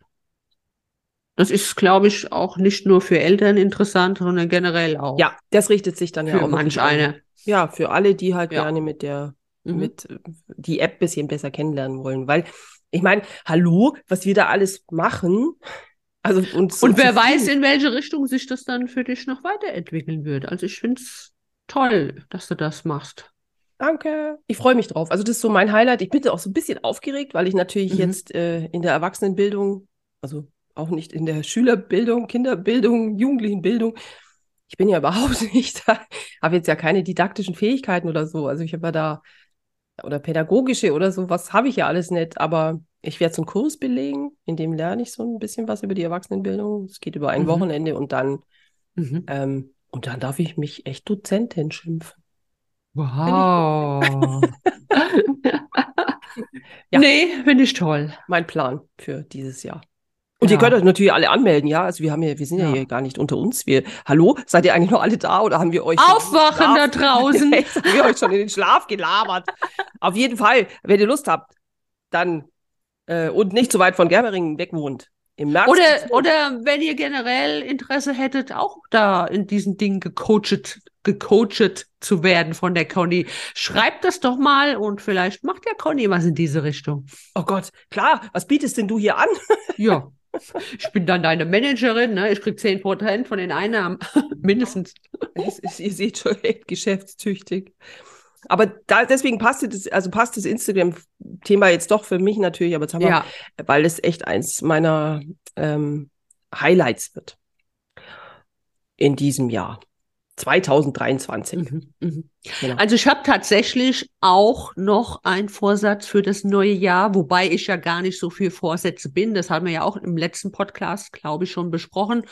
Das ist, glaube ich, auch nicht nur für Eltern interessant, sondern generell auch Ja, das richtet sich dann ja für auch manch wirklich an- eine. Ja, für alle, die halt Ja. gerne mit der, Mhm. mit die App bisschen besser kennenlernen wollen. Weil, ich meine, hallo, was wir da alles machen. Also, und, so Und wer viel- weiß, in welche Richtung sich das dann für dich noch weiterentwickeln wird. Also ich finde es toll, dass du das machst. Danke. Ich freue mich drauf. Also, das ist so mein Highlight. Ich bin da auch so ein bisschen aufgeregt, weil ich natürlich Mhm. jetzt äh, in der Erwachsenenbildung, also auch nicht in der Schülerbildung, Kinderbildung, Jugendlichenbildung, ich bin ja (laughs) überhaupt nicht da, habe jetzt ja keine didaktischen Fähigkeiten oder so. Also, ich habe ja da, oder pädagogische oder so, was habe ich ja alles nicht. Aber ich werde so einen Kurs belegen, in dem lerne ich so ein bisschen was über die Erwachsenenbildung. Es geht über ein Mhm. Wochenende und dann, Mhm. ähm, und dann darf ich mich echt Dozentin schimpfen. Wow. (laughs) Ja. Nee, finde ich toll. mein Plan für dieses Jahr. Und Ja. ihr könnt euch natürlich alle anmelden, ja? Also wir haben ja, wir sind ja, Ja. hier gar nicht unter uns. Wir, hallo, seid ihr eigentlich noch alle da oder haben wir euch Aufwachen da draußen. (laughs) Haben wir euch schon in den Schlaf gelabert. Auf jeden Fall, wenn ihr Lust habt, dann äh, und nicht so weit von Germeringen weg wohnt. Im März. Oder, oder wenn ihr generell Interesse hättet, auch da in diesen Dingen gecoacht, gecoacht zu werden von der Conny, schreibt das doch mal und vielleicht macht der Conny was in diese Richtung. oh Gott, klar, was bietest denn du hier an? (laughs) Ja. Ich bin dann deine Managerin, ne? Ich krieg 10% von den Einnahmen, (laughs) mindestens. Es ist, ihr seht schon echt geschäftstüchtig. Aber da, deswegen passt das, also passt das Instagram-Thema jetzt doch für mich natürlich, aber jetzt haben wir Ja, weil es echt eins meiner ähm, Highlights wird in diesem Jahr. 2023. Mhm, mhm. Genau. Also ich habe tatsächlich auch noch einen Vorsatz für das neue Jahr, wobei ich ja gar nicht so viel Vorsätze bin. Das haben wir ja auch im letzten Podcast, glaube ich, schon besprochen.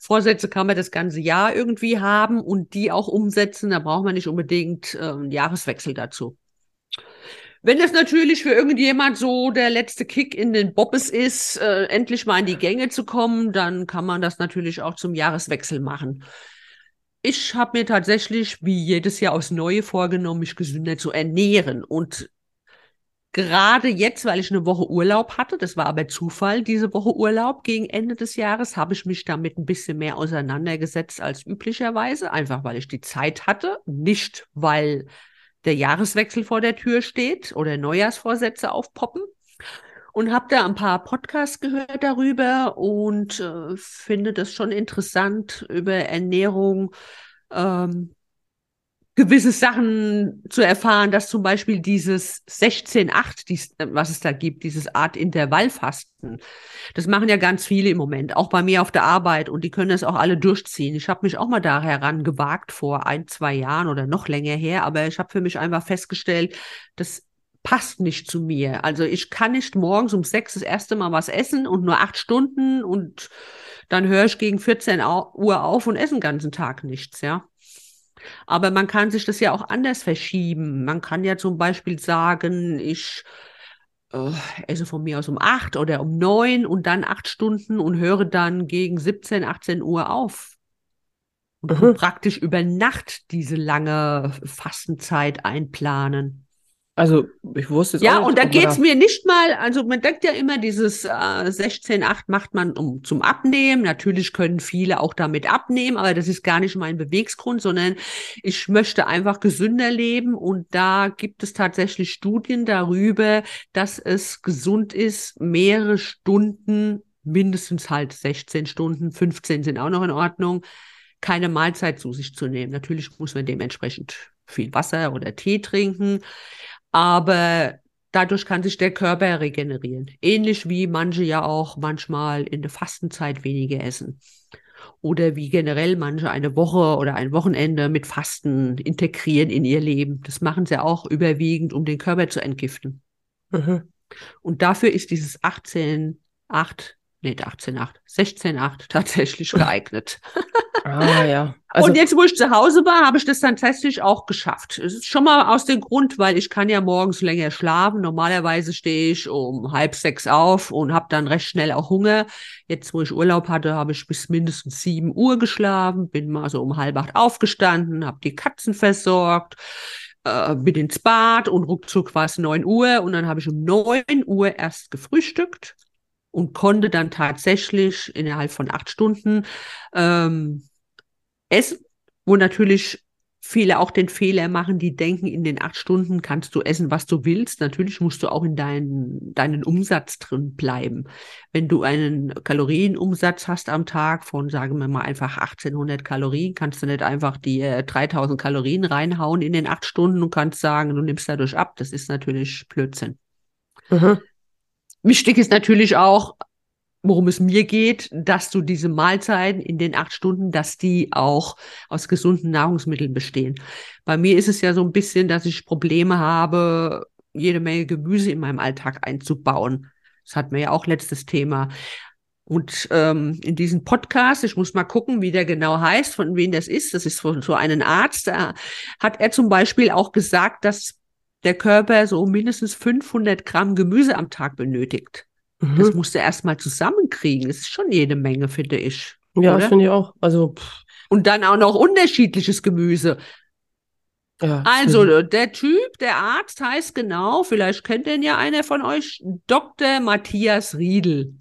Vorsätze kann man das ganze Jahr irgendwie haben und die auch umsetzen. Da braucht man nicht unbedingt äh, einen Jahreswechsel dazu. Wenn es natürlich für irgendjemand so der letzte Kick in den Bobbes ist, äh, endlich mal in die Gänge zu kommen, dann kann man das natürlich auch zum Jahreswechsel machen. Ich habe mir tatsächlich wie jedes Jahr aufs Neue vorgenommen, mich gesünder zu ernähren. Und gerade jetzt, weil ich eine Woche Urlaub hatte, das war aber Zufall, diese Woche Urlaub gegen Ende des Jahres, habe ich mich damit ein bisschen mehr auseinandergesetzt als üblicherweise, einfach weil ich die Zeit hatte, nicht weil der Jahreswechsel vor der Tür steht oder Neujahrsvorsätze aufpoppen. Und habe da ein paar Podcasts gehört darüber und äh, finde das schon interessant, über Ernährung ähm, gewisse Sachen zu erfahren, dass zum Beispiel dieses 16-8, dies, äh, was es da gibt, dieses Art Intervallfasten, das machen ja ganz viele im Moment, auch bei mir auf der Arbeit und die können das auch alle durchziehen. Ich habe mich auch mal da herangewagt vor ein, zwei Jahren oder noch länger her, aber ich habe für mich einfach festgestellt, das passt nicht zu mir. Also ich kann nicht morgens um sechs das erste Mal was essen und nur acht Stunden und dann höre ich gegen 14 Au- Uhr auf und esse den ganzen Tag nichts, ja. Aber man kann sich das ja auch anders verschieben. Man kann ja zum Beispiel sagen, ich äh, esse von mir aus um acht oder um neun und dann acht Stunden und höre dann gegen 17, 18 Uhr auf. Und Mhm. praktisch über Nacht diese lange Fastenzeit einplanen. Also ich wusste es Ja, auch nicht, und da man geht's mir nicht mal, also man denkt ja immer, dieses äh, 16,8 macht man um zum Abnehmen. Natürlich können viele auch damit abnehmen, aber das ist gar nicht mein Bewegsgrund, sondern ich möchte einfach gesünder leben. Und da gibt es tatsächlich Studien darüber, dass es gesund ist, mehrere Stunden, mindestens halt 16 Stunden, 15 sind auch noch in Ordnung, keine Mahlzeit zu sich zu nehmen. Natürlich muss man dementsprechend viel Wasser oder Tee trinken aber dadurch kann sich der Körper regenerieren. Ähnlich wie manche ja auch manchmal in der Fastenzeit weniger essen. Oder wie generell manche eine Woche oder ein Wochenende mit Fasten integrieren in ihr Leben. Das machen sie auch überwiegend, um den Körper zu entgiften. Mhm. Und dafür ist dieses 18, 8, nee, 18, 8, 16, 8 tatsächlich (laughs) geeignet. Ah, ja. Also, und jetzt, wo ich zu Hause war, habe ich das dann tatsächlich auch geschafft. Es ist schon mal aus dem Grund, weil ich kann ja morgens länger schlafen. Normalerweise stehe ich um halb sechs auf und habe dann recht schnell auch Hunger. Jetzt, wo ich Urlaub hatte, habe ich bis mindestens sieben Uhr geschlafen, bin mal so um halb acht aufgestanden, habe die Katzen versorgt, äh, bin ins Bad und ruckzuck war es neun Uhr und dann habe ich um neun Uhr erst gefrühstückt und konnte dann tatsächlich innerhalb von acht Stunden ähm, Essen, wo natürlich viele auch den Fehler machen, die denken, in den acht Stunden kannst du essen, was du willst. Natürlich musst du auch in deinen, deinen Umsatz drin bleiben. Wenn du einen Kalorienumsatz hast am Tag von, sagen wir mal, einfach 1800 Kalorien, kannst du nicht einfach die äh, 3000 Kalorien reinhauen in den acht Stunden und kannst sagen, du nimmst dadurch ab. Das ist natürlich Blödsinn. Mhm. Wichtig ist natürlich auch, worum es mir geht, dass du diese Mahlzeiten in den acht Stunden, dass die auch aus gesunden Nahrungsmitteln bestehen. Bei mir ist es ja so ein bisschen, dass ich Probleme habe, jede Menge Gemüse in meinem Alltag einzubauen. Das hatten wir ja auch letztes Thema. Und ähm, in diesem Podcast, ich muss mal gucken, wie der genau heißt, von wem das ist. Das ist von so einem Arzt. Da hat er zum Beispiel auch gesagt, dass der Körper so mindestens 500 Gramm Gemüse am Tag benötigt. Mhm. Das musst du erstmal zusammenkriegen. Das ist schon jede Menge, finde ich. Ja, finde ich auch. Also, Und dann auch noch unterschiedliches Gemüse. Ja, also der Typ, der Arzt heißt genau, vielleicht kennt den ja einer von euch, Dr. Matthias Riedel.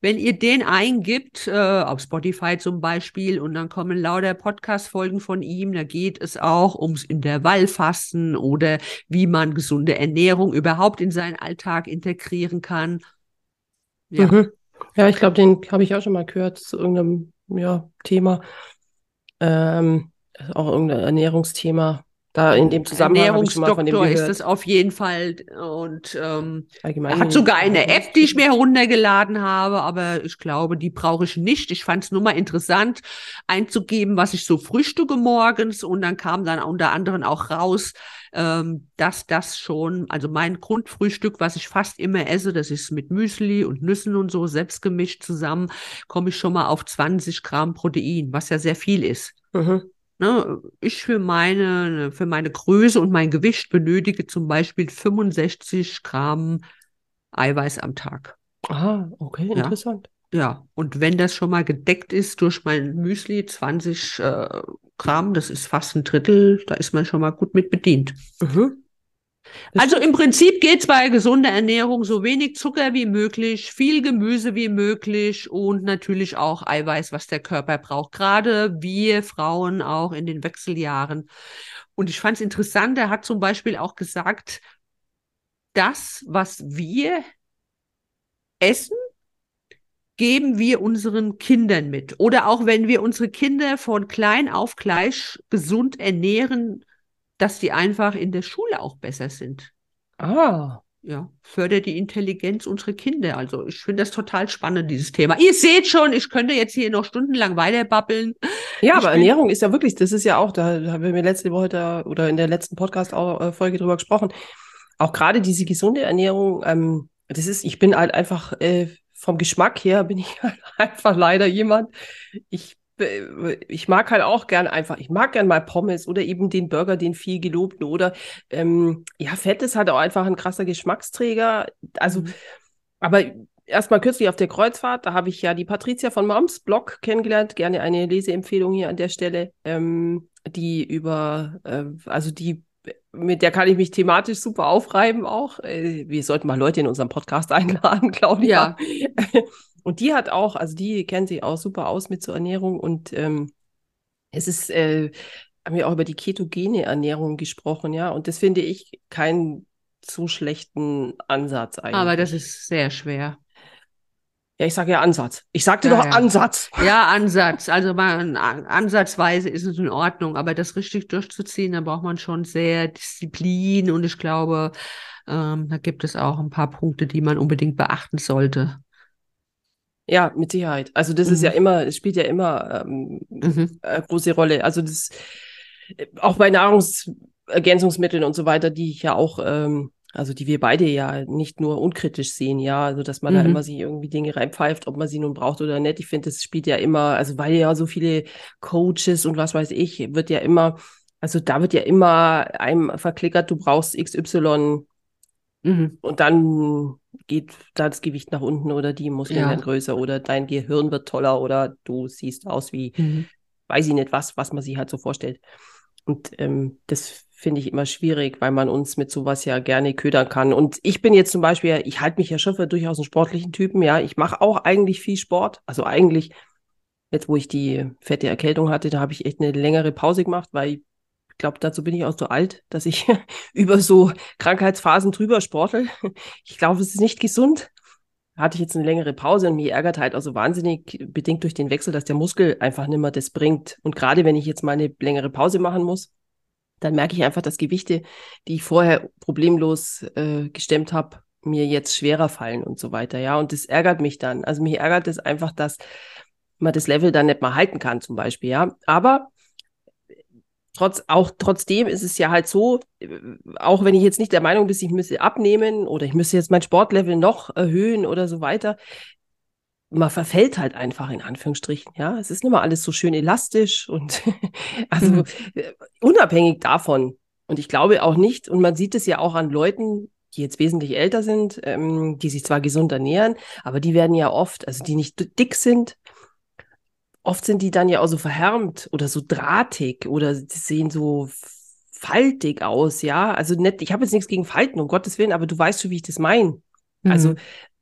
Wenn ihr den eingibt, äh, auf Spotify zum Beispiel, und dann kommen lauter Podcast-Folgen von ihm, da geht es auch ums Intervallfasten oder wie man gesunde Ernährung überhaupt in seinen Alltag integrieren kann. Ja, mhm. ja ich glaube, den habe ich auch schon mal gehört zu irgendeinem ja, Thema. Ähm, auch irgendein Ernährungsthema. Da in dem Zusammenhang Ernährungsdoktor ist das auf jeden Fall und ähm, er hat sogar eine App, die ich mir heruntergeladen habe, aber ich glaube, die brauche ich nicht. Ich fand es nur mal interessant einzugeben, was ich so frühstücke morgens und dann kam dann unter anderem auch raus, ähm, dass das schon, also mein Grundfrühstück, was ich fast immer esse, das ist mit Müsli und Nüssen und so selbst gemischt zusammen, komme ich schon mal auf 20 Gramm Protein, was ja sehr viel ist. Mhm. Ne, ich für meine, für meine Größe und mein Gewicht benötige zum Beispiel 65 Gramm Eiweiß am Tag. Ah, okay, interessant. Ja, ja. und wenn das schon mal gedeckt ist durch mein Müsli, 20 äh, Gramm, das ist fast ein Drittel, da ist man schon mal gut mit bedient. Mhm. Also im Prinzip geht es bei gesunder Ernährung so wenig Zucker wie möglich, viel Gemüse wie möglich und natürlich auch Eiweiß, was der Körper braucht. Gerade wir Frauen auch in den Wechseljahren. Und ich fand es interessant, er hat zum Beispiel auch gesagt, das, was wir essen, geben wir unseren Kindern mit. Oder auch wenn wir unsere Kinder von klein auf gleich gesund ernähren, dass die einfach in der Schule auch besser sind. Ah. Ja, fördert die Intelligenz unserer Kinder. Also ich finde das total spannend, dieses Thema. Ihr seht schon, ich könnte jetzt hier noch stundenlang weiterbabbeln. Ja, ich aber Ernährung ist ja wirklich, das ist ja auch, da haben wir letzte Woche da, oder in der letzten Podcast-Folge drüber gesprochen. Auch gerade diese gesunde Ernährung, ähm, das ist, ich bin halt einfach äh, vom Geschmack her bin ich (laughs) halt einfach leider jemand. Ich ich mag halt auch gern einfach, ich mag gern mal Pommes oder eben den Burger, den viel gelobten oder ähm, ja, Fett ist halt auch einfach ein krasser Geschmacksträger. Also, mhm. aber erstmal kürzlich auf der Kreuzfahrt, da habe ich ja die Patricia von Moms Blog kennengelernt, gerne eine Leseempfehlung hier an der Stelle, ähm, die über, äh, also die mit der kann ich mich thematisch super aufreiben auch. Äh, wir sollten mal Leute in unserem Podcast (laughs) einladen, Claudia. Ja. (laughs) Und die hat auch, also die kennt sich auch super aus mit zur Ernährung und ähm, es ist, äh, haben wir auch über die ketogene Ernährung gesprochen, ja. Und das finde ich keinen zu schlechten Ansatz eigentlich. Aber das ist sehr schwer. Ja, ich sage ja Ansatz. Ich sagte ja, doch ja. Ansatz. Ja, Ansatz. Also man, ansatzweise ist es in Ordnung, aber das richtig durchzuziehen, da braucht man schon sehr Disziplin und ich glaube, ähm, da gibt es auch ein paar Punkte, die man unbedingt beachten sollte. Ja, mit Sicherheit. Also das mhm. ist ja mhm. immer, es spielt ja immer ähm, mhm. eine große Rolle. Also das auch bei Nahrungsergänzungsmitteln und so weiter, die ich ja auch ähm, also die wir beide ja nicht nur unkritisch sehen, ja, also dass man mhm. da immer sich irgendwie Dinge reinpfeift, ob man sie nun braucht oder nicht. Ich finde, das spielt ja immer, also weil ja so viele Coaches und was weiß ich, wird ja immer, also da wird ja immer einem verklickert, du brauchst XY mhm. und dann geht da das Gewicht nach unten oder die Muskeln ja. werden größer oder dein Gehirn wird toller oder du siehst aus wie, mhm. weiß ich nicht was, was man sich halt so vorstellt. Und ähm, das finde ich immer schwierig, weil man uns mit sowas ja gerne ködern kann. Und ich bin jetzt zum Beispiel, ich halte mich ja schon für durchaus einen sportlichen Typen, ja. Ich mache auch eigentlich viel Sport. Also eigentlich, jetzt wo ich die fette Erkältung hatte, da habe ich echt eine längere Pause gemacht, weil glaube, dazu bin ich auch so alt, dass ich (laughs) über so Krankheitsphasen drüber sportel. Ich glaube, es ist nicht gesund. Hatte ich jetzt eine längere Pause und mich ärgert halt auch so wahnsinnig, bedingt durch den Wechsel, dass der Muskel einfach nicht mehr das bringt. Und gerade wenn ich jetzt mal eine längere Pause machen muss, dann merke ich einfach, dass Gewichte, die ich vorher problemlos äh, gestemmt habe, mir jetzt schwerer fallen und so weiter. Ja, und das ärgert mich dann. Also mich ärgert es einfach, dass man das Level dann nicht mal halten kann, zum Beispiel. Ja, aber trotz, auch trotzdem ist es ja halt so, auch wenn ich jetzt nicht der Meinung bin, ich müsse abnehmen oder ich müsse jetzt mein Sportlevel noch erhöhen oder so weiter, man verfällt halt einfach in Anführungsstrichen, ja. Es ist nicht mal alles so schön elastisch und (laughs) also mhm. Äh, unabhängig davon. Und ich glaube auch nicht, und man sieht es ja auch an Leuten, die jetzt wesentlich älter sind, ähm, die sich zwar gesund ernähren, aber die werden ja oft, also die nicht dick sind, oft sind die dann ja auch so verhärmt oder so drahtig oder sehen so faltig aus, ja. Also nicht, ich habe jetzt nichts gegen Falten, um Gottes Willen, aber du weißt schon, wie ich das meine. Also mhm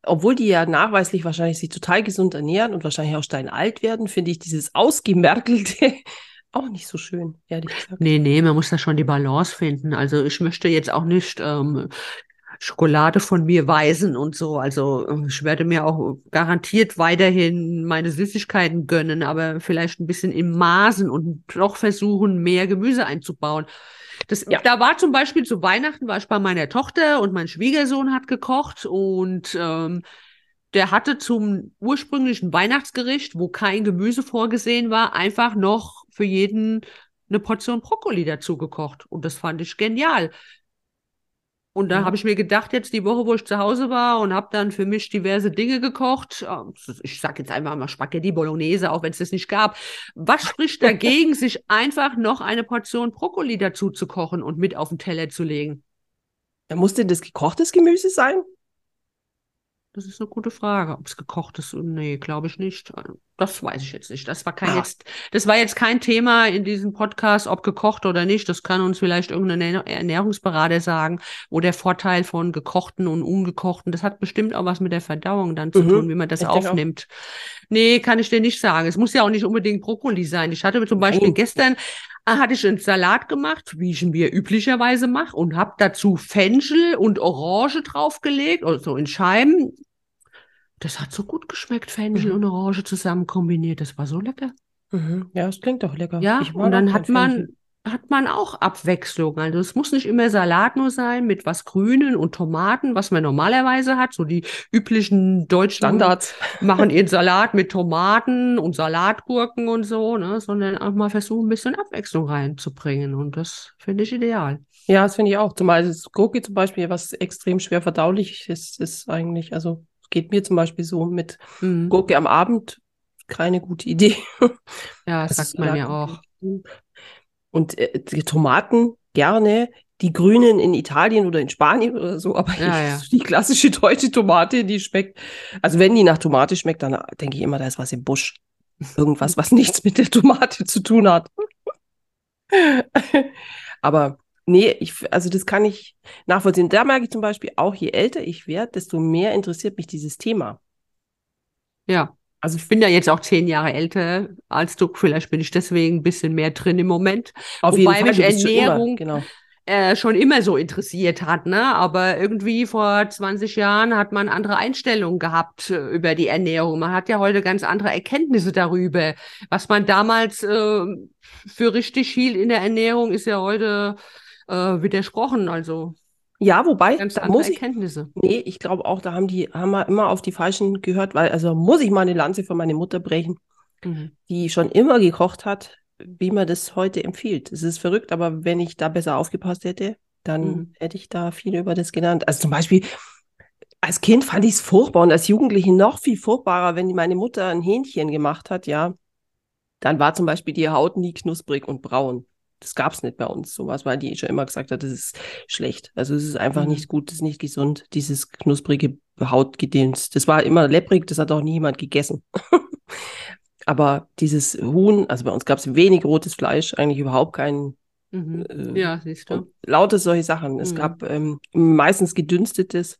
obwohl die ja nachweislich wahrscheinlich sich total gesund ernähren und wahrscheinlich auch steinalt werden, finde ich dieses Ausgemerkelte (laughs) auch nicht so schön, ehrlich gesagt. Nee, nee, man muss da schon die Balance finden. Also ich möchte jetzt auch nicht ähm, Schokolade von mir weisen und so. Also ähm, ich werde mir auch garantiert weiterhin meine Süßigkeiten gönnen, aber vielleicht ein bisschen im Maßen und doch versuchen, mehr Gemüse einzubauen. Das, ja. Da war zum Beispiel zu Weihnachten, war ich bei meiner Tochter und mein Schwiegersohn hat gekocht und ähm, der hatte zum ursprünglichen Weihnachtsgericht, wo kein Gemüse vorgesehen war, einfach noch für jeden eine Portion Brokkoli dazu gekocht. Und das fand ich genial. Und da mhm. habe ich mir gedacht, jetzt die Woche, wo ich zu Hause war und habe dann für mich diverse Dinge gekocht. Ähm, ich sage jetzt einfach mal Spaghetti Bolognese, auch wenn es das nicht gab. Was spricht dagegen, (laughs) sich einfach noch eine Portion Brokkoli dazu zu kochen und mit auf den Teller zu legen? Da muss denn das gekochtes Gemüse sein? Das ist eine gute Frage. Ob es gekocht ist, nee, glaube ich nicht. Das weiß ich jetzt nicht. Das war kein ah. jetzt, das war jetzt kein Thema in diesem Podcast, ob gekocht oder nicht. Das kann uns vielleicht irgendein Ernährungsberater sagen, wo der Vorteil von gekochten und ungekochten, das hat bestimmt auch was mit der Verdauung dann zu mhm. tun, wie man das ich aufnimmt. Nee, kann ich dir nicht sagen. Es muss ja auch nicht unbedingt Brokkoli sein. Ich hatte zum Beispiel Nein. gestern ah, hatte ich einen Salat gemacht, wie ich ihn mir üblicherweise mache, und habe dazu Fenchel und Orange draufgelegt, also in Scheiben, das hat so gut geschmeckt, Fenchel mhm. und Orange zusammen kombiniert. Das war so lecker. Mhm. Ja, das klingt doch lecker. Ja, und dann hat man, hat man auch Abwechslung. Also es muss nicht immer Salat nur sein mit was Grünen und Tomaten, was man normalerweise hat. So die üblichen deutschen Standards machen ihren (laughs) Salat mit Tomaten und Salatgurken und so, ne? sondern auch mal versuchen, ein bisschen Abwechslung reinzubringen. Und das finde ich ideal. Ja, das finde ich auch. Zumal das Gurke zum Beispiel, was extrem schwer verdaulich ist, ist eigentlich, also geht mir zum Beispiel so mit mhm. Gurke am Abend keine gute Idee. Ja, das, das sagt man ja auch. Und äh, die Tomaten gerne, die grünen in Italien oder in Spanien oder so, aber ja, ja. die klassische deutsche Tomate, die schmeckt, also wenn die nach Tomate schmeckt, dann denke ich immer, da ist was im Busch. Irgendwas, was (laughs) nichts mit der Tomate zu tun hat. (laughs) aber Nee, ich, also das kann ich nachvollziehen. Da merke ich zum Beispiel auch, je älter ich werde, desto mehr interessiert mich dieses Thema. Ja. Also ich bin ja jetzt auch zehn Jahre älter als du. Vielleicht bin ich deswegen ein bisschen mehr drin im Moment. Auf Wobei jeden Fall, mich bist schon immer, Ernährung genau. äh, schon immer so interessiert hat, ne? Aber irgendwie vor 20 Jahren hat man andere Einstellungen gehabt äh, über die Ernährung. Man hat ja heute ganz andere Erkenntnisse darüber. Was man damals äh, für richtig hielt in der Ernährung, ist ja heute äh, widersprochen. Also Ja, wobei, ganz da muss ich, Erkenntnisse. nee, ich glaube auch, da haben die, haben wir immer auf die Falschen gehört, weil, also muss ich mal eine Lanze für meine Mutter brechen, Mhm. die schon immer gekocht hat, wie man das heute empfiehlt. Es ist verrückt, aber wenn ich da besser aufgepasst hätte, dann Mhm. hätte ich da viel über das gelernt. Also zum Beispiel, als Kind fand ich es furchtbar und als Jugendliche noch viel furchtbarer, wenn meine Mutter ein Hähnchen gemacht hat, ja, dann war zum Beispiel die Haut nie knusprig und braun. Das gab es nicht bei uns, sowas, weil die schon immer gesagt hat, das ist schlecht. Also es ist einfach Mhm. nicht gut, das ist nicht gesund, dieses knusprige Hautgedöns. Das war immer lepprig, das hat auch nie jemand gegessen. (laughs) Aber dieses Huhn, also bei uns gab es wenig rotes Fleisch, eigentlich überhaupt kein Mhm. äh, Ja, siehst du. und lauter solche Sachen. Es Mhm. gab ähm, meistens gedünstetes,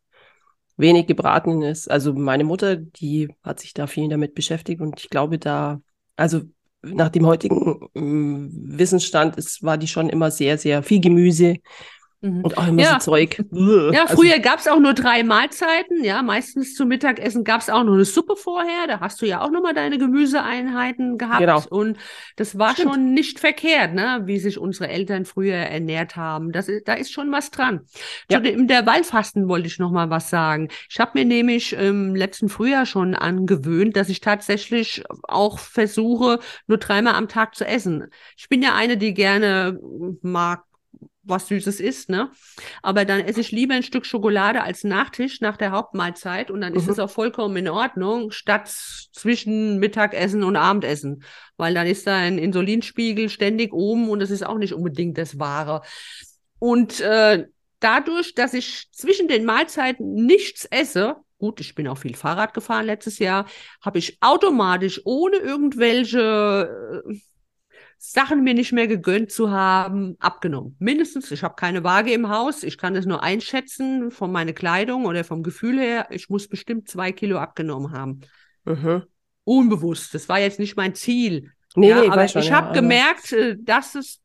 wenig gebratenes. Also meine Mutter, die hat sich da viel damit beschäftigt und ich glaube da, also nach dem heutigen ähm, Wissensstand ist, war die schon immer sehr, sehr viel Gemüse. Und auch immer Ja. so Zeug. Ja, Also, früher gab es auch nur drei Mahlzeiten. Ja, meistens zum Mittagessen gab es auch nur eine Suppe vorher. Da hast du ja auch nochmal deine Gemüseeinheiten gehabt. Genau. Und das war Stimmt. schon nicht verkehrt, ne? wie sich unsere Eltern früher ernährt haben. Das ist, da ist schon was dran. Ja. Zu dem Intervallfasten wollte ich nochmal was sagen. Ich habe mir nämlich im letzten Frühjahr schon angewöhnt, dass ich tatsächlich auch versuche, nur dreimal am Tag zu essen. Ich bin ja eine, die gerne mag, was Süßes isst, ne? Aber dann esse ich lieber ein Stück Schokolade als Nachtisch nach der Hauptmahlzeit und dann ist Mhm. es auch vollkommen in Ordnung, statt zwischen Mittagessen und Abendessen. Weil dann ist dein Insulinspiegel ständig oben und das ist auch nicht unbedingt das Wahre. Und äh, dadurch, dass ich zwischen den Mahlzeiten nichts esse, gut, ich bin auch viel Fahrrad gefahren letztes Jahr, habe ich automatisch ohne irgendwelche äh, Sachen mir nicht mehr gegönnt zu haben, abgenommen. Mindestens, ich habe keine Waage im Haus, ich kann es nur einschätzen von meiner Kleidung oder vom Gefühl her, ich muss bestimmt zwei Kilo abgenommen haben. mhm. Unbewusst, das war jetzt nicht mein Ziel. Nee, ja, nee, aber ich ja, habe aber- gemerkt, äh, dass es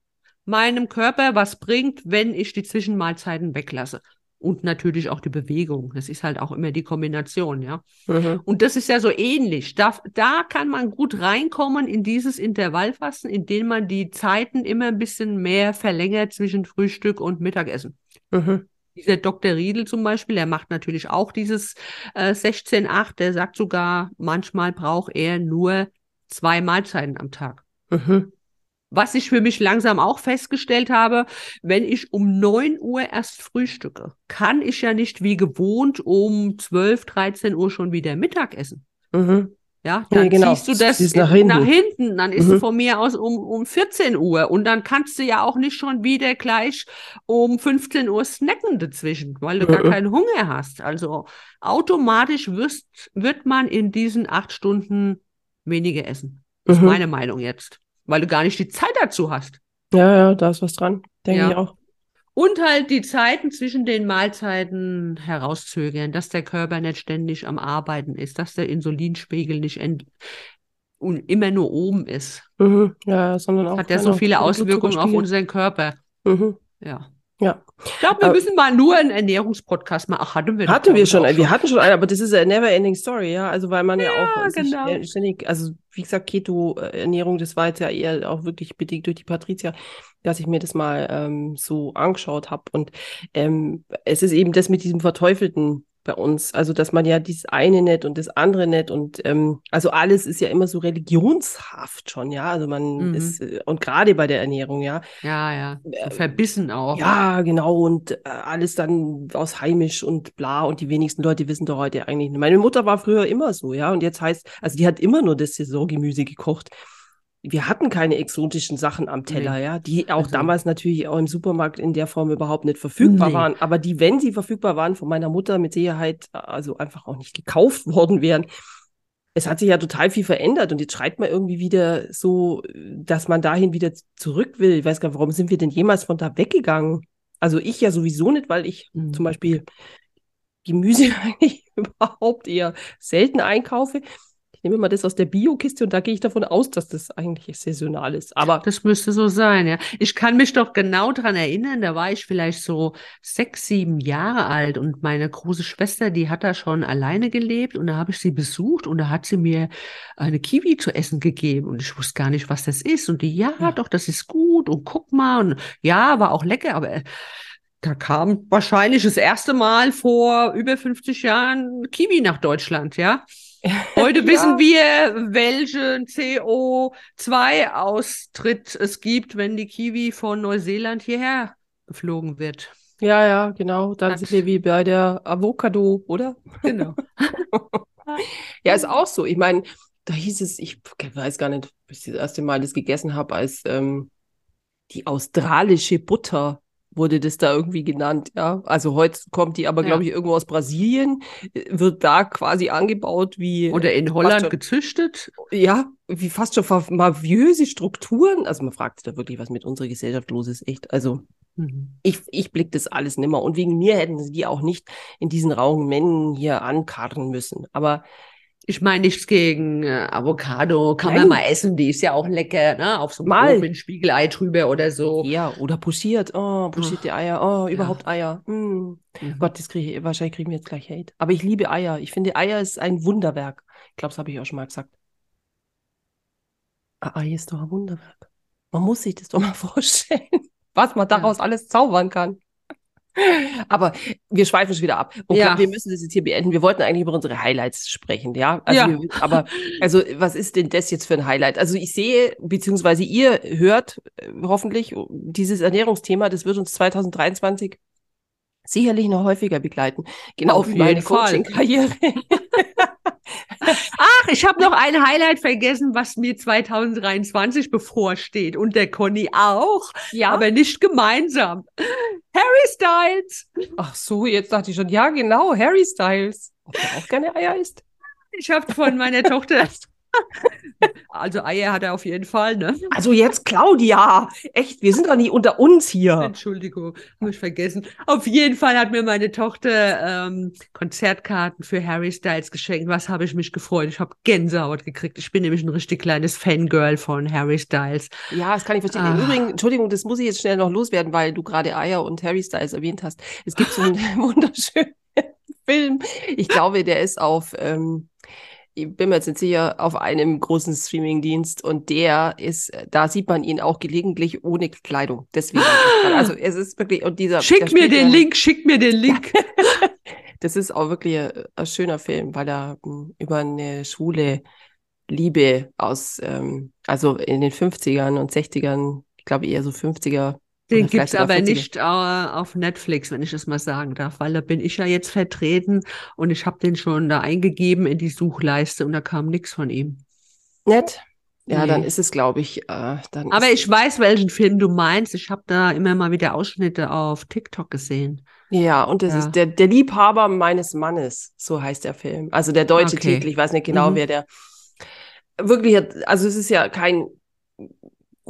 meinem Körper was bringt, wenn ich die Zwischenmahlzeiten weglasse. Und natürlich auch die Bewegung. Das ist halt auch immer die Kombination, ja. Mhm. Und das ist ja so ähnlich. Da, da kann man gut reinkommen in dieses Intervallfasten, indem man die Zeiten immer ein bisschen mehr verlängert zwischen Frühstück und Mittagessen. Mhm. Dieser Dr. Riedel zum Beispiel, der macht natürlich auch dieses äh, 16-8. Der sagt sogar, manchmal braucht er nur zwei Mahlzeiten am Tag. Mhm. Was ich für mich langsam auch festgestellt habe, wenn ich um 9 Uhr erst frühstücke, kann ich ja nicht wie gewohnt um 12, 13 Uhr schon wieder Mittag essen. Mhm. Ja, dann genau. ziehst du das Ziehst nach in- hinten. hinten. Dann ist Mhm. es von mir aus um, um 14 Uhr. Und dann kannst du ja auch nicht schon wieder gleich um 15 Uhr snacken dazwischen, weil du gar Mhm. keinen Hunger hast. Also automatisch wirst, wird man in diesen acht Stunden weniger essen. Das ist Mhm. meine Meinung jetzt. Weil du gar nicht die Zeit dazu hast. Ja, ja, da ist was dran. Denke Ja. ich auch. Und halt die Zeiten zwischen den Mahlzeiten herauszögern, dass der Körper nicht ständig am Arbeiten ist, dass der Insulinspiegel nicht ent und immer nur oben ist. Mhm. Ja, sondern auch. Hat ja so viele Auswirkungen auf unseren Körper. Mhm. Ja. Ja. Ich glaube, wir Aber- müssen mal nur einen Ernährungspodcast machen. Ach, hatten wir doch, Hatten wir schon, auch wir hatten schon einen, aber das ist eine never-ending Story, ja. Also weil man ja, auch sich genau. äh, ständig, also wie gesagt, Keto-Ernährung, das war jetzt ja eher auch wirklich bedingt durch die Patricia, dass ich mir das mal ähm, so angeschaut habe. Und ähm, es ist eben das mit diesem Verteufelten bei uns, also dass man ja dieses eine nicht und das andere nicht und ähm, also alles ist ja immer so religionshaft schon, ja. Also man Mhm. ist äh, und gerade bei der Ernährung, ja. Ja, ja. So Äh, verbissen auch. Ja, genau. Und äh, alles dann aus heimisch und bla. Und die wenigsten Leute wissen doch heute eigentlich. Meine Mutter war früher immer so, ja. Und jetzt heißt, also die hat immer nur das Saisongemüse gekocht. Wir hatten keine exotischen Sachen am Teller, Nee. ja, die auch Also- damals natürlich auch im Supermarkt in der Form überhaupt nicht verfügbar Nee. waren. Aber die, wenn sie verfügbar waren, von meiner Mutter mit Sicherheit also einfach auch nicht gekauft (laughs) worden wären. Es hat sich ja total viel verändert und jetzt schreibt man irgendwie wieder so, dass man dahin wieder zurück will. Ich weiß gar nicht, warum sind wir denn jemals von da weggegangen? Also ich ja sowieso nicht, weil ich Mhm. zum Beispiel Gemüse (laughs) eigentlich überhaupt eher selten einkaufe. Ich nehme mal das aus der Bio-Kiste und da gehe ich davon aus, dass das eigentlich saisonal ist. Aber Das müsste so sein, ja. Ich kann mich doch genau dran erinnern, da war ich vielleicht so sechs, sieben Jahre alt und meine große Schwester, die hat da schon alleine gelebt und da habe ich sie besucht und da hat sie mir eine Kiwi zu essen gegeben und ich wusste gar nicht, was das ist. Und die, ja, Ja. doch, das ist gut und guck mal und ja, war auch lecker, aber äh, da kam wahrscheinlich das erste Mal vor über 50 Jahren Kiwi nach Deutschland, ja. (laughs) Heute Ja. wissen wir, welchen CO2-Austritt es gibt, wenn die Kiwi von Neuseeland hierher geflogen wird. ja, ja, genau. Dann Hat- sind wir wie bei der Avocado, oder? Genau. (laughs) Ja, ist auch so. Ich meine, da hieß es, ich weiß gar nicht, bis ich das erste Mal das gegessen habe, als ähm, die australische Butter wurde das da irgendwie genannt, ja. Also heute kommt die aber, Ja. glaube ich, irgendwo aus Brasilien, wird da quasi angebaut wie, Oder in Holland schon- gezüchtet. ja, wie fast schon mafiöse Strukturen. Also man fragt sich da wirklich, was mit unserer Gesellschaft los ist, echt. Also Mhm. ich, ich blick das alles nimmer. Und wegen mir hätten sie die auch nicht in diesen rauen Mengen hier ankarren müssen. Aber Ich meine nichts gegen äh, Avocado, kann Nein. man mal essen, die ist ja auch lecker, ne? Auf so einem Mal. Brot mit Spiegelei drüber oder so. Ja, oder pochiert. Oh, pochierte Eier. Oh, überhaupt Eier. Hm. Mhm. Gott, das kriege ich, wahrscheinlich kriegen wir jetzt gleich Hate. Aber ich liebe Eier. Ich finde, Eier ist ein Wunderwerk. Ich glaube, das habe ich auch schon mal gesagt. Ein Ei ist doch ein Wunderwerk. Man muss sich das doch mal (laughs) vorstellen, was man daraus alles zaubern kann. Aber wir schweifen schon wieder ab. Und Ja. wir müssen das jetzt hier beenden. Wir wollten eigentlich über unsere Highlights sprechen, ja? Also Ja. Wir, aber, also, was ist denn das jetzt für ein Highlight? Also, ich sehe, beziehungsweise ihr hört äh, hoffentlich dieses Ernährungsthema, das wird uns 2023 sicherlich noch häufiger begleiten. Genau Auf wie meine. Coaching-Karriere. (laughs) Ach, ich habe noch ein Highlight vergessen, was mir 2023 bevorsteht. Und der Conny auch, Ja, aber nicht gemeinsam. Harry Styles. ach so, jetzt dachte ich schon, ja, genau, Harry Styles. Ob er auch gerne Eier isst? Ich habe von meiner Tochter. (laughs) Also Eier hat er auf jeden Fall, ne? Also jetzt Claudia, echt, wir sind doch nicht unter uns hier. Entschuldigung, habe ich vergessen. Auf jeden Fall hat mir meine Tochter ähm, Konzertkarten für Harry Styles geschenkt. Was habe ich mich gefreut? Ich habe Gänsehaut gekriegt. Ich bin nämlich ein richtig kleines Fangirl von Harry Styles. Ja, das kann ich verstehen. Ah. Im Übrigen, Entschuldigung, das muss ich jetzt schnell noch loswerden, weil du gerade Eier und Harry Styles erwähnt hast. Es gibt so einen (laughs) wunderschönen Film. Ich glaube, der ist auf, ähm, ich bin mir jetzt nicht sicher, auf einem großen Streamingdienst und der ist, da sieht man ihn auch gelegentlich ohne Kleidung. Deswegen. Also es ist wirklich, und dieser. Schick mir den ja- Link, schick mir den Link. (laughs) Das ist auch wirklich ein, ein schöner Film, weil er m, über eine schwule Liebe aus, ähm, also in den 50ern und 60ern, ich glaube eher so 50er. Den gibt's sogar aber 40er. nicht äh, auf Netflix, wenn ich das mal sagen darf, weil da bin ich ja jetzt vertreten und ich habe den schon da eingegeben in die Suchleiste und da kam nichts von ihm. Nett. Ja, Nee. dann ist es, glaube ich, äh, dann Aber ich weiß, welchen Film du meinst. Ich habe da immer mal wieder Ausschnitte auf TikTok gesehen. ja, und das Ja. ist der, der Liebhaber meines Mannes, so heißt der Film. Also der deutsche Okay. Titel, ich weiß nicht genau, Mhm. wer der wirklich, hat- also es ist ja kein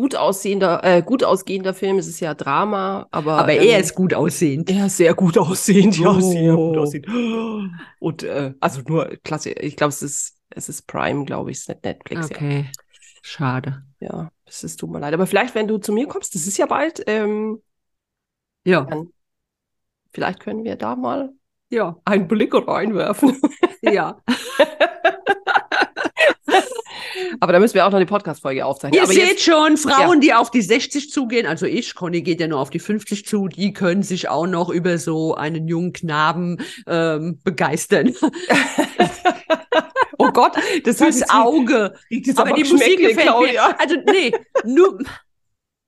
gut aussehender, äh, gut ausgehender Film, es ist ja Drama, aber, Aber ähm, er ist gut aussehend. Ja, sehr gut aussehend, ja, sehr gut Oh. aussehend. (gasps) Und äh, also nur klasse, ich glaube, es ist, es ist Prime, glaube ich, es ist nicht Netflix. Okay, schade. Ja, ja, es ist tut mir leid. Aber vielleicht, wenn du zu mir kommst, das ist ja bald, ähm, Ja, dann vielleicht können wir da mal ja, einen Blick reinwerfen. (laughs) ja. (laughs) Aber da müssen wir auch noch eine Podcast-Folge aufzeichnen. Ihr Aber seht jetzt, schon, Frauen, die auf die 60 zugehen, also ich, Conny geht ja nur auf die 50 zu, die können sich auch noch über so einen jungen Knaben ähm, begeistern. (laughs) oh Gott, das Fürs jetzt Auge. jetzt Aber aber die Musik gefällt Claudia. mir. Also nee, nur.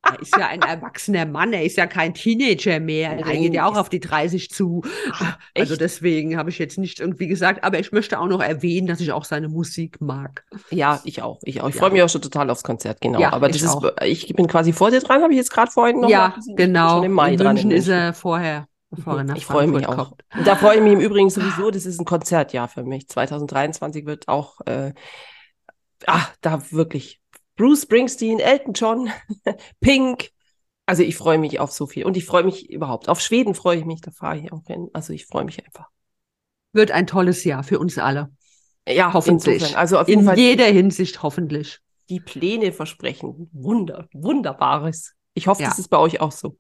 Er ist ja ein erwachsener Mann, er ist ja kein Teenager mehr. Er Nein, geht ja auch ist- auf die 30 zu. Ah, Also deswegen habe ich jetzt nicht irgendwie gesagt, aber ich möchte auch noch erwähnen, dass ich auch seine Musik mag. Ja, ich auch. Ich auch. Ich Ja. freue mich auch schon total aufs Konzert, genau. Ja, aber ich das ist, auch. ich bin quasi vor dir dran, habe ich jetzt gerade vorhin noch ja. Ich bin genau. Schon im Mai In dran. München ist er vorher, bevor er nach Ich freue mich auch. kommt. Da freue ich mich im Übrigen (laughs) sowieso, das ist ein Konzertjahr für mich. 2023 wird auch, äh, ah, da wirklich Bruce Springsteen, Elton John, (laughs) Pink, Also ich freue mich auf so viel. Und ich freue mich überhaupt. Auf Schweden freue ich mich, da fahre ich auch hin. Also ich freue mich einfach. Wird ein tolles Jahr für uns alle. Ja, Hoffentlich. insofern. Also auf jeden In Fall jeder Hinsicht hoffentlich. die Pläne versprechen. Wunder, Wunderbares. Ich hoffe, Ja. das ist bei euch auch so.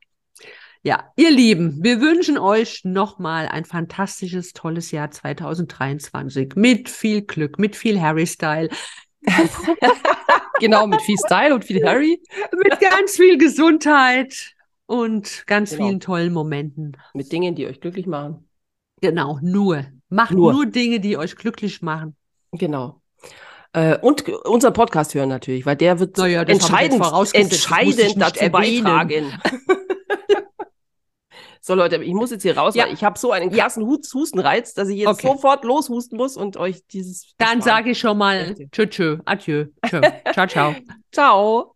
Ja, ihr Lieben, wir wünschen euch nochmal ein fantastisches, tolles Jahr 2023 mit viel Glück, mit viel Harry-Style, (laughs) Genau, mit viel Style und viel Harry. mit ganz viel Gesundheit und ganz Genau. vielen tollen Momenten. Mit Dingen, die euch glücklich machen. Genau, nur. Macht Nur. nur, Dinge, die euch glücklich machen. Genau. Äh, und unseren Podcast hören natürlich, weil der wird Naja, entscheidend, entscheidend dazu erwähnen. beitragen. (laughs) so Leute, ich muss jetzt hier raus, Ja. weil ich habe so einen Ja. krassen Hus- Hustenreiz, dass ich jetzt Okay. sofort loshusten muss und euch dieses. Dann sage ich schon mal. Tschö, tschö, adieu, tschö, (laughs) ciao, ciao. Ciao.